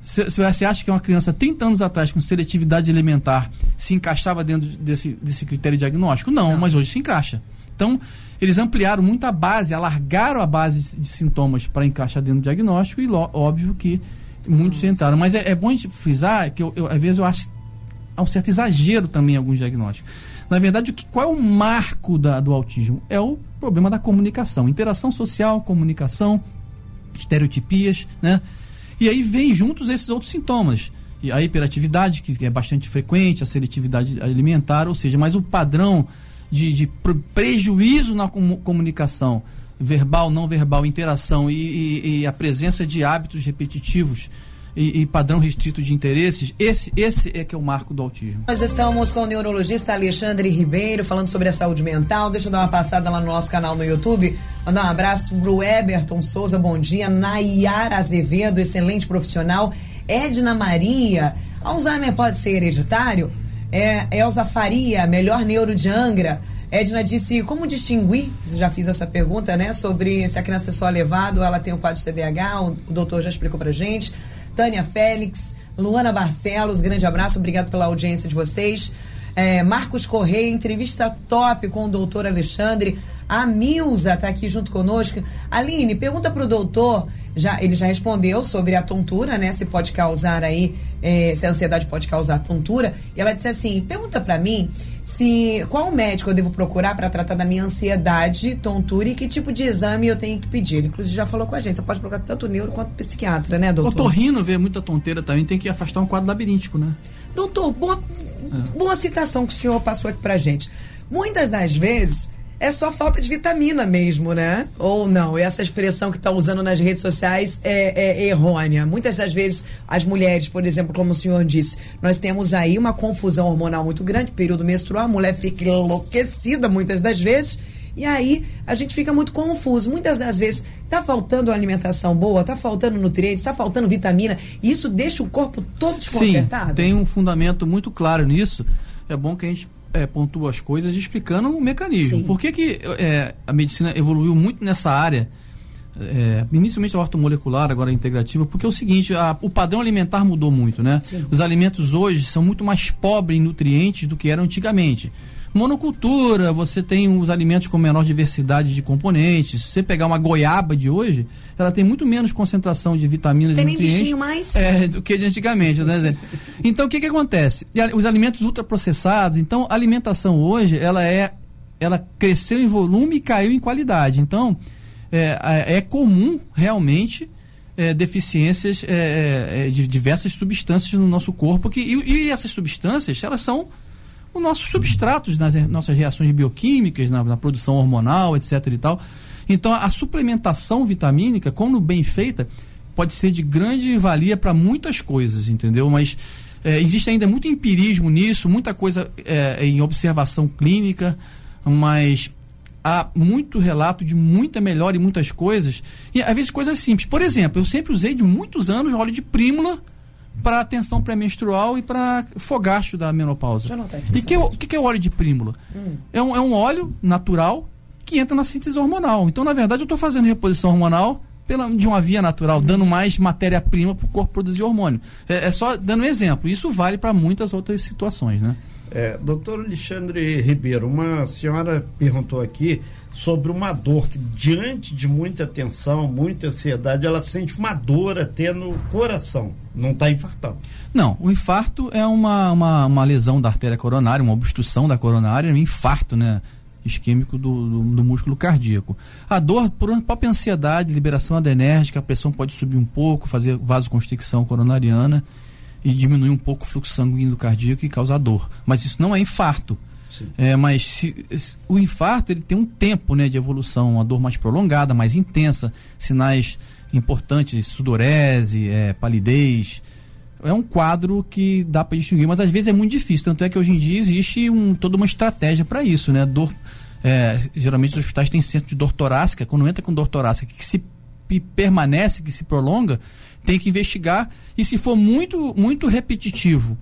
Se, se você acha que uma criança 30 anos atrás com seletividade alimentar se encaixava dentro desse, desse critério diagnóstico, não, não. mas hoje se encaixa. Então, eles ampliaram muito a base, alargaram a base de sintomas para encaixar dentro do diagnóstico e lo, óbvio que muitos entraram. Mas é, é bom a gente frisar que eu, eu, às vezes eu acho há um certo exagero também em alguns diagnósticos. Na verdade, o que, qual é o marco da, do autismo? É o problema da comunicação, interação social, comunicação, estereotipias, né? E aí vem juntos esses outros sintomas. E a hiperatividade, que é bastante frequente, a seletividade alimentar, ou seja, mas o padrão de, de prejuízo na comunicação verbal, não verbal, interação e, e, e a presença de hábitos repetitivos e, e, padrão restrito de interesses, esse, esse é que é o marco do autismo. Nós estamos com o neurologista Alexandre Ribeiro falando sobre a saúde mental. Deixa eu dar uma passada lá no nosso canal no YouTube. Mandar um abraço pro Eberton Souza, bom dia. Nayara Azevedo, excelente profissional. Edna Maria, Alzheimer pode ser hereditário? É, Elza Faria, melhor neuro de Angra. Edna disse como distinguir, já fiz essa pergunta, né, sobre se a criança é só levado, ela tem um quadro de TDAH, o doutor já explicou pra gente. Tânia Félix, Luana Barcelos, grande abraço, obrigado pela audiência de vocês. É, Marcos Correia, entrevista top com o doutor Alexandre. A Milza está aqui junto conosco. Aline, pergunta para o doutor, já, ele já respondeu sobre a tontura, né? Se pode causar aí, é, se a ansiedade pode causar tontura. E ela disse assim: pergunta para mim se qual médico eu devo procurar para tratar da minha ansiedade, tontura e que tipo de exame eu tenho que pedir. Ele, inclusive, já falou com a gente. Você pode procurar tanto neuro quanto psiquiatra, né, doutor? O torrino vê muita tonteira também, tem que afastar um quadro labiríntico, né? Doutor, boa, é. boa citação que o senhor passou aqui pra gente. Muitas das vezes é só falta de vitamina mesmo, né? Ou não? Essa expressão que está usando nas redes sociais é, é, errônea. Muitas das vezes, as mulheres, por exemplo, como o senhor disse, nós temos aí uma confusão hormonal muito grande, período menstrual, a mulher fica enlouquecida muitas das vezes. E aí a gente fica muito confuso. Muitas das vezes tá faltando alimentação boa, tá faltando nutrientes, tá faltando vitamina. E isso deixa o corpo todo desconcertado. Sim, tem um fundamento muito claro nisso. É bom que a gente é, pontua as coisas explicando o mecanismo. Sim. Por que, que é, a medicina evoluiu muito nessa área? É, inicialmente a ortomolecular, agora a integrativa, porque é o seguinte, a, o padrão alimentar mudou muito, né? Sim. Os alimentos hoje são muito mais pobres em nutrientes do que eram antigamente. Monocultura, você tem os alimentos com menor diversidade de componentes. Se você pegar uma goiaba de hoje, ela tem muito menos concentração de vitaminas tem e nutrientes mais? É, do que de antigamente. Né? então, o que, que acontece? Os alimentos ultraprocessados, então, a alimentação hoje, ela é ela cresceu em volume e caiu em qualidade. Então, é, é comum realmente é, deficiências é, é de diversas substâncias no nosso corpo que, e, e essas substâncias elas são os nossos substratos nas nossas reações bioquímicas, na, na, produção hormonal, etc. e tal. Então, a suplementação vitamínica, quando bem feita, pode ser de grande valia para muitas coisas, entendeu? Mas é, existe ainda muito empirismo nisso, muita coisa é, em observação clínica, mas há muito relato de muita melhora em muitas coisas, e às vezes coisas simples. Por exemplo, eu sempre usei de muitos anos óleo de prímula para atenção pré-menstrual e para fogacho da menopausa. E que, o que, que é o óleo de prímula? Hum. É, um, é um óleo natural que entra na síntese hormonal. Então, na verdade, eu estou fazendo reposição hormonal pela, de uma via natural, dando mais matéria-prima para o corpo produzir hormônio. É, é, só dando um exemplo. Isso vale para muitas outras situações, né? É, doutor Alexandre Ribeiro, uma senhora perguntou aqui sobre uma dor que, diante de muita tensão, muita ansiedade, ela sente uma dor até no coração. Não está infartando. Não, o infarto é uma, uma, uma, lesão da artéria coronária, uma obstrução da coronária, um infarto, né? isquêmico do, do, do, músculo cardíaco. A dor, por própria ansiedade, liberação adrenérgica, a pressão pode subir um pouco, fazer vasoconstricção coronariana e diminuir um pouco o fluxo sanguíneo do cardíaco e causar dor. Mas isso não é infarto. É, mas se, se, o infarto ele tem um tempo né, de evolução, uma dor mais prolongada, mais intensa, sinais importantes, sudorese, é, palidez. É um quadro que dá para distinguir, mas às vezes é muito difícil. Tanto é que hoje em dia existe um, toda uma estratégia para isso, né? Dor, é, geralmente os hospitais têm centro de dor torácica. Quando entra com dor torácica que se permanece, que se prolonga, tem que investigar e se for muito muito repetitivo,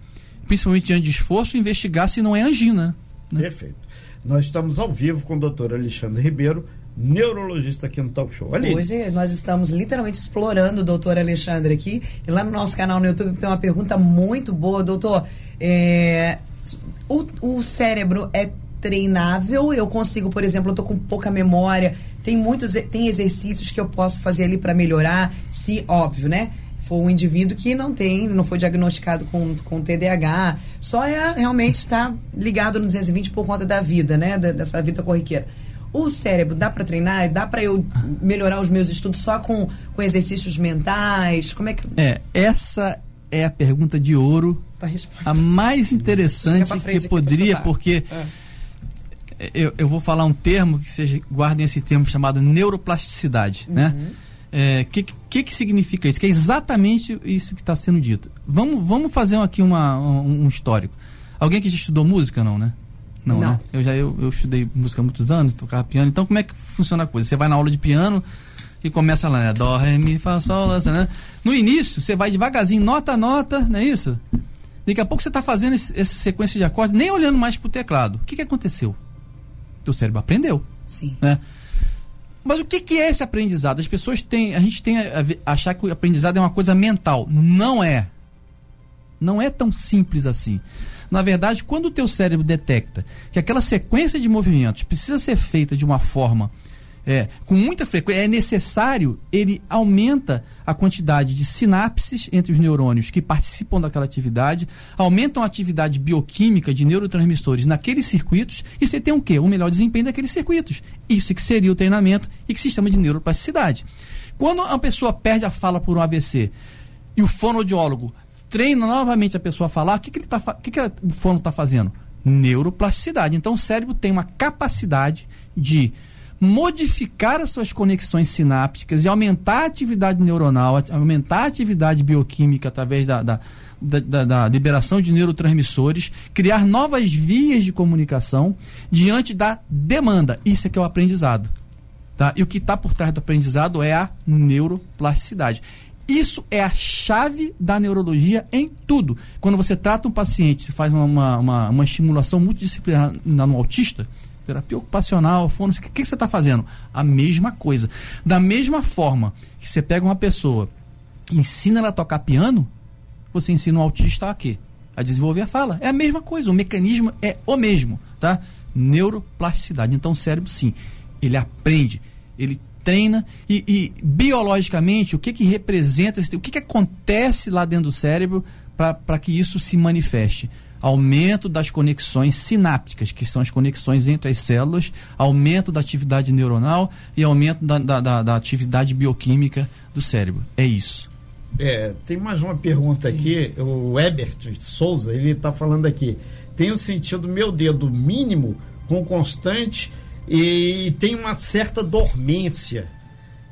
principalmente diante de esforço, investigar se não é angina. Né? Perfeito. Nós estamos ao vivo com o doutor Alexandre Ribeiro, neurologista aqui no Talk Show. Ali. Hoje nós estamos literalmente explorando o doutor Alexandre aqui. E lá no nosso canal no YouTube tem uma pergunta muito boa, doutor. É, o, o cérebro é treinável? Eu consigo, por exemplo, eu tô com pouca memória, tem muitos tem exercícios que eu posso fazer ali para melhorar, se óbvio, né? For um indivíduo que não tem, não foi diagnosticado com, com TDAH, só é realmente estar ligado no 220 por conta da vida, né? Da, dessa vida corriqueira. O cérebro dá para treinar? Dá para eu melhorar os meus estudos só com, com exercícios mentais? Como é que. É, essa é a pergunta de ouro. Tá a, mais interessante que poderia, porque. É. Eu, eu vou falar um termo que seja, guardem esse termo chamado neuroplasticidade, né? uhum. né? O é, que, que, que significa isso? Que é exatamente isso que está sendo dito. Vamos, vamos fazer aqui uma, um, um histórico. Alguém que já estudou música, não, né? Não, não. né? Eu já eu, eu estudei música há muitos anos, tocava piano. Então, como é que funciona a coisa? Você vai na aula de piano e começa lá, né? Dó, ré, mi, fá, sol, lá, né? No início, você vai devagarzinho, nota a nota, não é isso? Daqui a pouco você está fazendo essa sequência de acordes, nem olhando mais para o teclado. O que, que aconteceu? Teu cérebro aprendeu. Sim. Né? Mas o que, que é esse aprendizado? As pessoas têm. A gente tem a, a, achar que o aprendizado é uma coisa mental. Não é. Não é tão simples assim. Na verdade, quando o teu cérebro detecta que aquela sequência de movimentos precisa ser feita de uma forma é, com muita frequência, é necessário, ele aumenta a quantidade de sinapses entre os neurônios que participam daquela atividade, aumentam a atividade bioquímica de neurotransmissores naqueles circuitos e você tem o quê? O melhor desempenho daqueles circuitos. Isso que seria o treinamento e que se chama de neuroplasticidade. Quando a pessoa perde a fala por um AVC e o fonoaudiólogo treina novamente a pessoa a falar, o que, que, ele tá, que, que o fono está fazendo? Neuroplasticidade. Então o cérebro tem uma capacidade de modificar as suas conexões sinápticas e aumentar a atividade neuronal, aumentar a atividade bioquímica através da, da, da, da liberação de neurotransmissores, criar novas vias de comunicação diante da demanda. Isso é que é o aprendizado. Tá? E o que está por trás do aprendizado é a neuroplasticidade. Isso é a chave da neurologia em tudo. Quando você trata um paciente, faz uma, uma, uma, uma estimulação multidisciplinar no autista, terapia ocupacional, fono, o que, que você está fazendo? A mesma coisa. Da mesma forma que você pega uma pessoa, ensina ela a tocar piano, você ensina um autista a quê? A desenvolver a fala. É a mesma coisa, o mecanismo é o mesmo, tá? Neuroplasticidade. Então o cérebro, sim, ele aprende, ele treina e, e biologicamente o que que representa, o que que acontece lá dentro do cérebro para que isso se manifeste? Aumento das conexões sinápticas, que são as conexões entre as células, aumento da atividade neuronal e aumento da, da, da, da atividade bioquímica do cérebro. É isso. É, tem mais uma pergunta Sim. aqui. O Ebert Souza, ele está falando aqui. Tem o sentido meu dedo mínimo com constante e tem uma certa dormência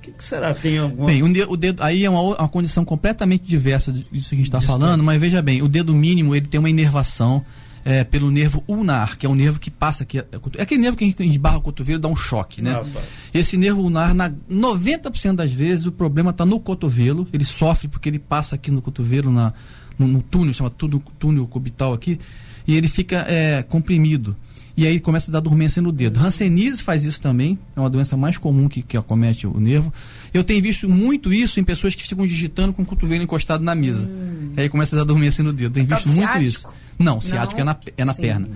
que, que, será? Tem alguma. Bem, o dedo, o aí é uma, uma, condição completamente diversa disso que a gente está falando, mas veja bem, o dedo mínimo ele tem uma inervação é, pelo nervo ulnar, que é um nervo que passa aqui. É, é aquele nervo que a gente esbarra o cotovelo dá um choque, né? Ah, tá. Esse nervo ulnar, na 90% das vezes, o problema está no cotovelo, ele sofre porque ele passa aqui no cotovelo, na, no, no túnel, chama túnel, túnel cubital aqui, e ele fica é, comprimido e aí começa a dar dormência no dedo. Hanseníase faz isso também, é uma doença mais comum que, que acomete o nervo. Eu tenho visto muito isso em pessoas que ficam digitando com o cotovelo encostado na mesa. Hum. Aí começa a dar dormência no dedo. Tenho visto muito isso. Não, ciático Não? é na, é na perna.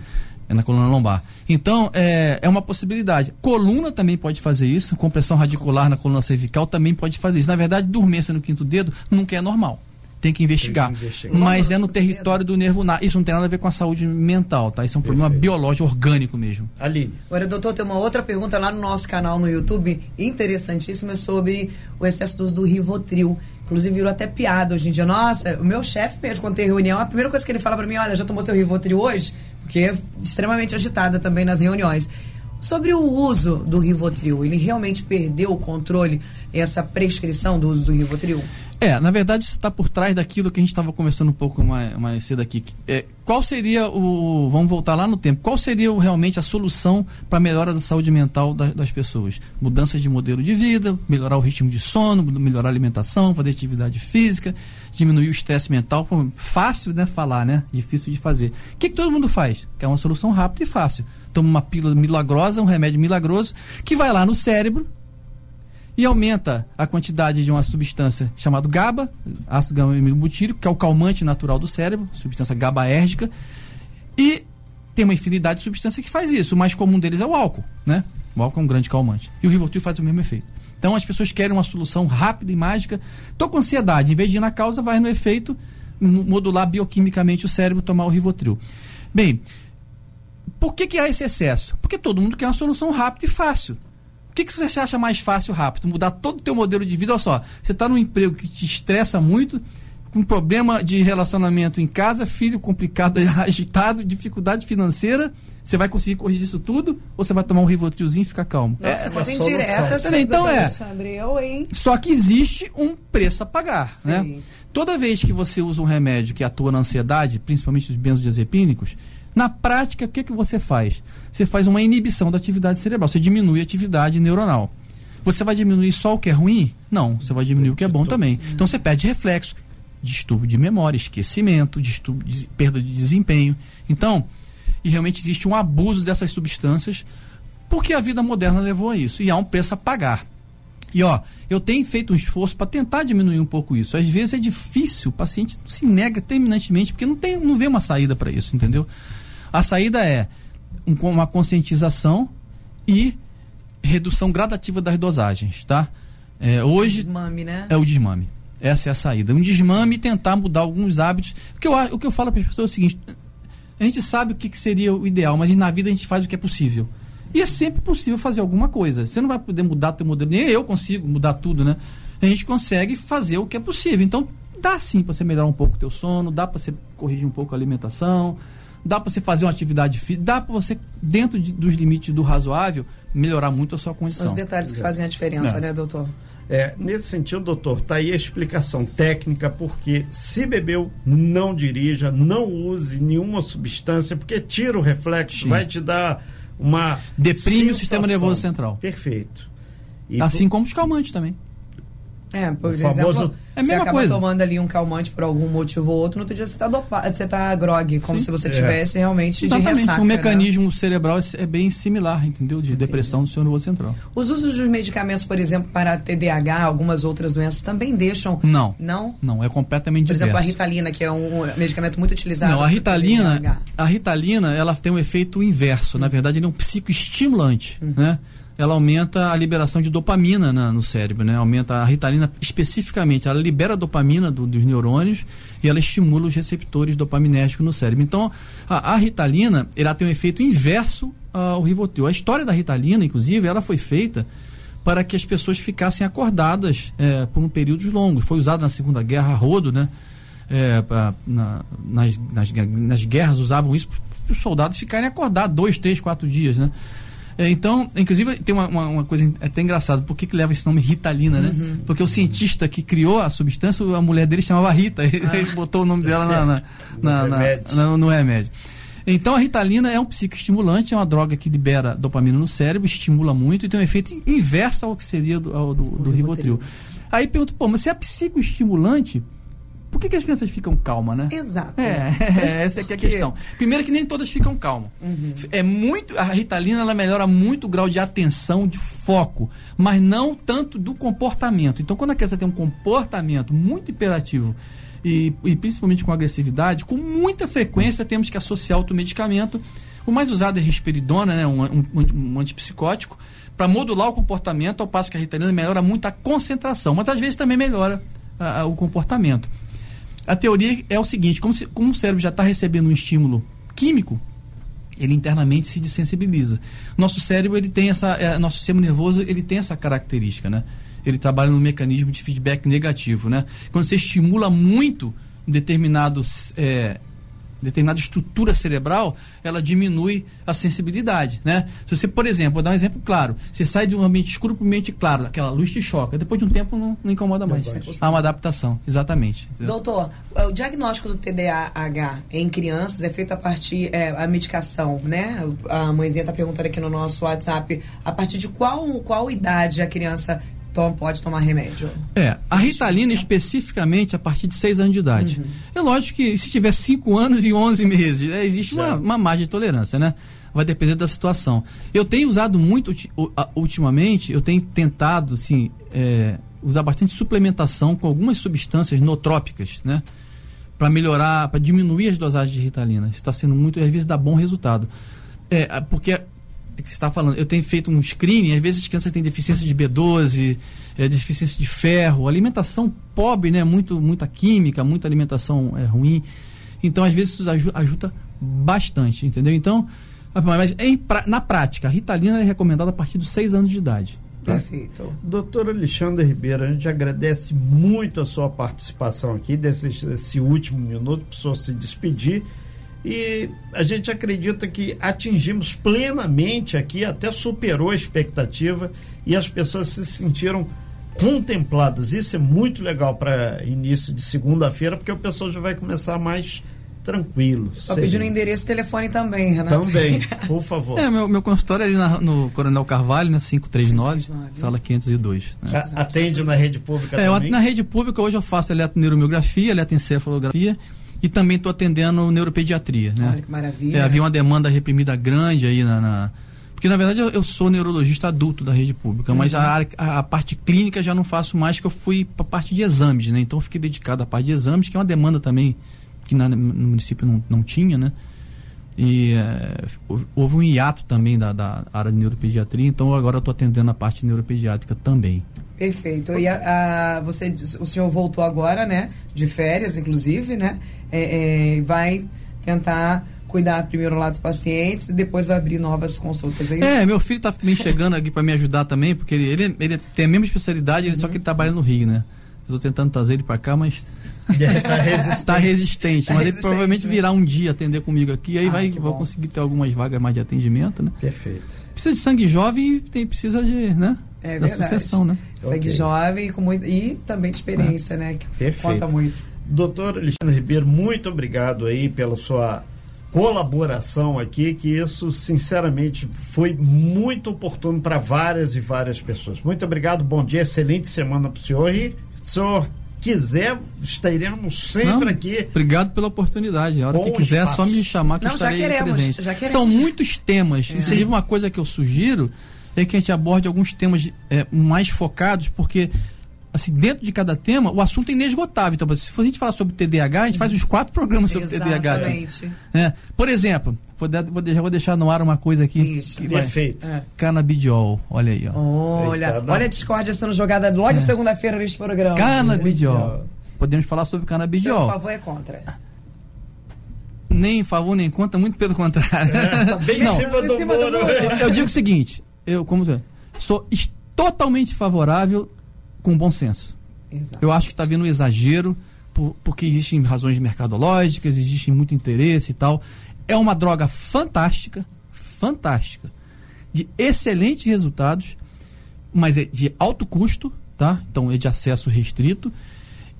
É na coluna lombar. Então, é, é uma possibilidade. Coluna também pode fazer isso. Compressão radicular na coluna cervical também pode fazer isso. Na verdade, dormência no quinto dedo nunca é normal tem que investigar. Tem que investigar. Mas é no território do nervo na Isso não tem nada a ver com a saúde mental, tá? Isso é um Perfeito. problema biológico, orgânico mesmo. Ali. Agora, doutor, tem uma outra pergunta lá no nosso canal no YouTube, interessantíssima, sobre o excesso do uso do Rivotril. Inclusive, virou até piada hoje em dia. Nossa, o meu chefe mesmo, quando tem reunião, a primeira coisa que ele fala para mim, olha, já tomou seu Rivotril hoje? Porque é extremamente agitada também nas reuniões. Sobre o uso do Rivotril, ele realmente perdeu o controle, essa prescrição do uso do Rivotril? É, na verdade isso está por trás daquilo que a gente estava conversando um pouco mais, mais cedo aqui. É, qual seria o. Vamos voltar lá no tempo. Qual seria realmente a solução para a melhora da saúde mental das, das pessoas? Mudança de modelo de vida, melhorar o ritmo de sono, melhorar a alimentação, fazer atividade física, diminuir o estresse mental. Fácil, né? Falar, né? Difícil de fazer. O que, que todo mundo faz? Que é uma solução rápida e fácil. Toma uma pílula milagrosa, um remédio milagroso, que vai lá no cérebro, e aumenta a quantidade de uma substância chamada GABA, ácido gama butírico, que é o calmante natural do cérebro, substância GABAérgica, e tem uma infinidade de substâncias que faz isso. O mais comum deles é o álcool, né? O álcool é um grande calmante. E o Rivotril faz o mesmo efeito. Então as pessoas querem uma solução rápida e mágica. Tô com ansiedade, em vez de ir na causa, vai no efeito, modular bioquimicamente o cérebro, tomar o Rivotril. Bem, por que, que há esse excesso? Porque todo mundo quer uma solução rápida e fácil. O que, que você acha mais fácil rápido? Mudar todo o teu modelo de vida? Olha só, você está num emprego que te estressa muito, com problema de relacionamento em casa, filho complicado, agitado, dificuldade financeira. Você vai conseguir corrigir isso tudo ou você vai tomar um Rivotrilzinho e ficar calmo? Nossa, é, quando indireta, então é. Eu, hein? Só que existe um preço a pagar, Sim. né? Toda vez que você usa um remédio que atua na ansiedade, principalmente os benzodiazepínicos, na prática, o que, que você faz? Você faz uma inibição da atividade cerebral, você diminui a atividade neuronal. Você vai diminuir só o que é ruim? Não, você vai diminuir o que é bom também. Então você perde reflexo, distúrbio de memória, esquecimento, distúrbio de perda de desempenho. Então, e realmente existe um abuso dessas substâncias porque a vida moderna levou a isso e há um preço a pagar. E ó, eu tenho feito um esforço para tentar diminuir um pouco isso. Às vezes é difícil, o paciente se nega terminantemente porque não tem, não vê uma saída para isso, entendeu? A saída é um, uma conscientização e redução gradativa das dosagens, tá? É, hoje desmame, né? é o desmame. Essa é a saída. Um desmame e tentar mudar alguns hábitos. O que eu, o que eu falo para as pessoas é o seguinte: a gente sabe o que, que seria o ideal, mas na vida a gente faz o que é possível. E é sempre possível fazer alguma coisa. Você não vai poder mudar teu modelo, nem eu consigo mudar tudo, né? A gente consegue fazer o que é possível. Então, dá sim para você melhorar um pouco o teu sono, dá para você corrigir um pouco a alimentação, dá para você fazer uma atividade física, dá para você, dentro de, dos limites do razoável, melhorar muito a sua condição. São os detalhes que fazem a diferença, é. né, doutor? É, nesse sentido, doutor, tá aí a explicação técnica, porque se bebeu, não dirija, não use nenhuma substância, porque tira o reflexo, Sim. vai te dar uma. Deprime sensação. o sistema nervoso central. Perfeito. E assim por... como os calmantes também. É, por o exemplo, famoso... é a mesma você acaba coisa. tomando ali um calmante por algum motivo ou outro, no outro dia você está dopado, você tá grog, como Sim. se você é. tivesse realmente Exatamente. de ressaca. O né? mecanismo né? cerebral é bem similar, entendeu? De Entendi. depressão do seu nervoso central. Os usos dos medicamentos, por exemplo, para TDAH, algumas outras doenças, também deixam... Não. Não? Não, é completamente Por diverso. exemplo, a Ritalina, que é um medicamento muito utilizado... Não, a Ritalina, a Ritalina, ela tem um efeito inverso. Na verdade, ele é um psicoestimulante, uhum. né? Ela aumenta a liberação de dopamina na, no cérebro, né? Aumenta a ritalina especificamente, ela libera a dopamina do, dos neurônios e ela estimula os receptores dopaminérgicos no cérebro. Então, a, a ritalina, ela tem um efeito inverso ao Rivotril. A história da ritalina, inclusive, ela foi feita para que as pessoas ficassem acordadas é, por um períodos longos. Foi usado na Segunda Guerra a rodo, né? É, pra, na, nas, nas, nas guerras usavam isso para os soldados ficarem acordados dois, três, quatro dias, né? É, então, inclusive, tem uma, uma, uma, coisa até engraçada. Por que, que leva esse nome Ritalina, né? Uhum. Porque o cientista que criou a substância, a mulher dele chamava Rita. Ah. Ele botou o nome dela na, na, na, no, remédio. Na, no remédio. Então a ritalina é um psicoestimulante, é uma droga que libera dopamina no cérebro, estimula muito e tem um efeito inverso ao que seria do, ao, do, do Rivotril. Aí pergunto, pô, mas se é psicoestimulante, por que, que as crianças ficam calmas, né? Exato. É, é essa aqui é a questão. Primeiro que nem todas ficam calmas. Uhum. É muito, a Ritalina ela melhora muito o grau de atenção, de foco, mas não tanto do comportamento. Então, quando a criança tem um comportamento muito imperativo e, e principalmente com agressividade, com muita frequência temos que associar outro medicamento. O mais usado é risperidona, né, um, um, um antipsicótico, para modular o comportamento, ao passo que a Ritalina melhora muito a concentração, mas às vezes também melhora a, a, o comportamento. A teoria é o seguinte: como, se, como o cérebro já está recebendo um estímulo químico, ele internamente se desensibiliza. Nosso cérebro ele tem essa, é, nosso sistema nervoso ele tem essa característica, né? Ele trabalha no mecanismo de feedback negativo, né? Quando você estimula muito um determinado é, determinada estrutura cerebral, ela diminui a sensibilidade, né? Se você, por exemplo, vou dar um exemplo claro, você sai de um ambiente escuro para um ambiente claro, aquela luz te choca, depois de um tempo não, não incomoda mais. Há uma adaptação, exatamente. Doutor, o diagnóstico do TDAH em crianças é feito a partir, é, a medicação, né? A mãezinha está perguntando aqui no nosso WhatsApp, a partir de qual, qual idade a criança Tom, pode tomar remédio. É, a Ritalina especificamente a partir de 6 anos de idade. Uhum. É lógico que se tiver 5 anos e 11 meses, é, existe uma, uma margem de tolerância, né? Vai depender da situação. Eu tenho usado muito ultimamente, eu tenho tentado, assim, é, usar bastante suplementação com algumas substâncias notrópicas, né? para melhorar, para diminuir as dosagens de Ritalina. Isso está sendo muito, às vezes dá bom resultado. É, porque que está falando, eu tenho feito um screening, às vezes as crianças têm deficiência de B12, é, deficiência de ferro, alimentação pobre, né? Muito, muita química, muita alimentação é, ruim. Então, às vezes, isso ajuda, ajuda bastante, entendeu? Então, mas em, na prática, a Ritalina é recomendada a partir dos 6 anos de idade. Tá? Perfeito. Doutor Alexandre Ribeiro, a gente agradece muito a sua participação aqui, desse, desse último minuto, para o senhor se despedir. E a gente acredita que atingimos plenamente aqui, até superou a expectativa e as pessoas se sentiram contempladas. Isso é muito legal para início de segunda-feira, porque o pessoal já vai começar mais tranquilo. Só pedindo endereço e telefone também, Renato. Também, por favor. É, meu, meu consultório é ali na, no Coronel Carvalho, né, 539, 539 sala 502. Né? Atende na rede pública é, também? na rede pública hoje eu faço eletroneurografia, eletroencefalografia e também estou atendendo neuropediatria. Né? Olha que maravilha. É, havia uma demanda reprimida grande aí na, na... Porque, na verdade, eu, eu, sou neurologista adulto da rede pública, uhum. mas a, a, a, parte clínica já não faço mais, que eu fui para a parte de exames, né? Então, eu fiquei dedicado à parte de exames, que é uma demanda também que na, no município não, não tinha, né? E é, houve um hiato também da, da área de neuropediatria, então agora eu estou atendendo a parte neuropediátrica também. Perfeito. E a, a, você, o senhor voltou agora, né? De férias, inclusive, né? É, é, vai tentar cuidar primeiro lá dos pacientes e depois vai abrir novas consultas. É, é meu filho está me chegando aqui para me ajudar também, porque ele, ele, ele, tem a mesma especialidade, uhum. só que ele trabalha no Rio, né? Estou tentando trazer ele para cá, mas Está resistente. tá resistente. Tá mas resistente, ele provavelmente né? virá um dia atender comigo aqui, aí ah, vai, vou conseguir ter algumas vagas mais de atendimento, né? Perfeito. Precisa de sangue jovem e tem, precisa de, né? É da verdade. sucessão, né? Sangue okay. jovem com muito, e também de experiência, ah, né? Que perfeito. conta muito. Doutor Alexandre Ribeiro, muito obrigado aí pela sua colaboração aqui, que isso, sinceramente, foi muito oportuno para várias e várias pessoas. Muito obrigado, bom dia, excelente semana para o senhor e senhor quiser, estaremos sempre Não, aqui. Obrigado pela oportunidade. A hora que quiser, espaço. é só me chamar que Não, eu estarei já queremos, presente. Já queremos. São muitos temas. É. Inclusive, uma coisa que eu sugiro é que a gente aborde alguns temas é, mais focados, porque assim, dentro de cada tema, o assunto é inesgotável. Então, se for a gente falar sobre TDAH, a gente faz os quatro programas sobre Exatamente. TDAH. Exatamente. É, por exemplo, vou, vou, deixar, vou deixar no ar uma coisa aqui. Isso, que perfeito. Vai, é. Canabidiol, olha aí. Ó. Olha, Eita, olha a discórdia sendo jogada logo é. segunda-feira neste programa. Canabidiol. Podemos falar sobre canabidiol. Por favor, é contra nem em favor nem contra, muito pelo contrário. É, tá bem Não, em cima, do, cima do muro. Eu, eu digo o seguinte, eu como sou totalmente favorável com bom senso. Exato. Eu acho que está vindo um exagero, por, porque existem razões mercadológicas, existe muito interesse e tal. É uma droga fantástica, fantástica, de excelentes resultados, mas é de alto custo, tá? Então é de acesso restrito.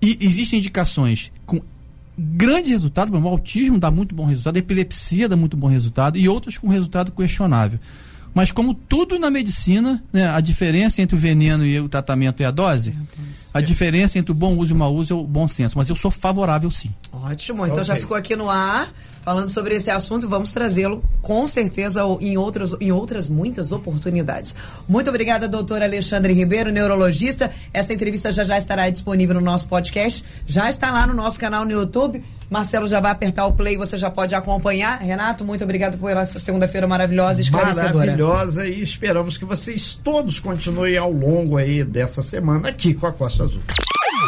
E existem indicações com grandes resultados, o autismo dá muito bom resultado, a epilepsia dá muito bom resultado e outras com resultado questionável. Mas como tudo na medicina, né, a diferença entre o veneno e o tratamento é a dose. A diferença entre o bom uso e o mau uso é o bom senso. Mas eu sou favorável sim. Ótimo. Então okay. já ficou aqui no ar falando sobre esse assunto. Vamos trazê-lo com certeza em outras, em outras muitas oportunidades. Muito obrigada, doutor Alexandre Ribeiro, neurologista. Essa entrevista já já estará disponível no nosso podcast. Já está lá no nosso canal no YouTube. Marcelo já vai apertar o play, você já pode acompanhar. Renato, muito obrigado por essa segunda-feira maravilhosa e esclarecedora. Maravilhosa e esperamos que vocês todos continuem ao longo aí dessa semana aqui com a Costa Azul.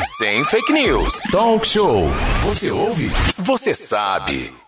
Sem fake news. Talk show. Você ouve? Você sabe.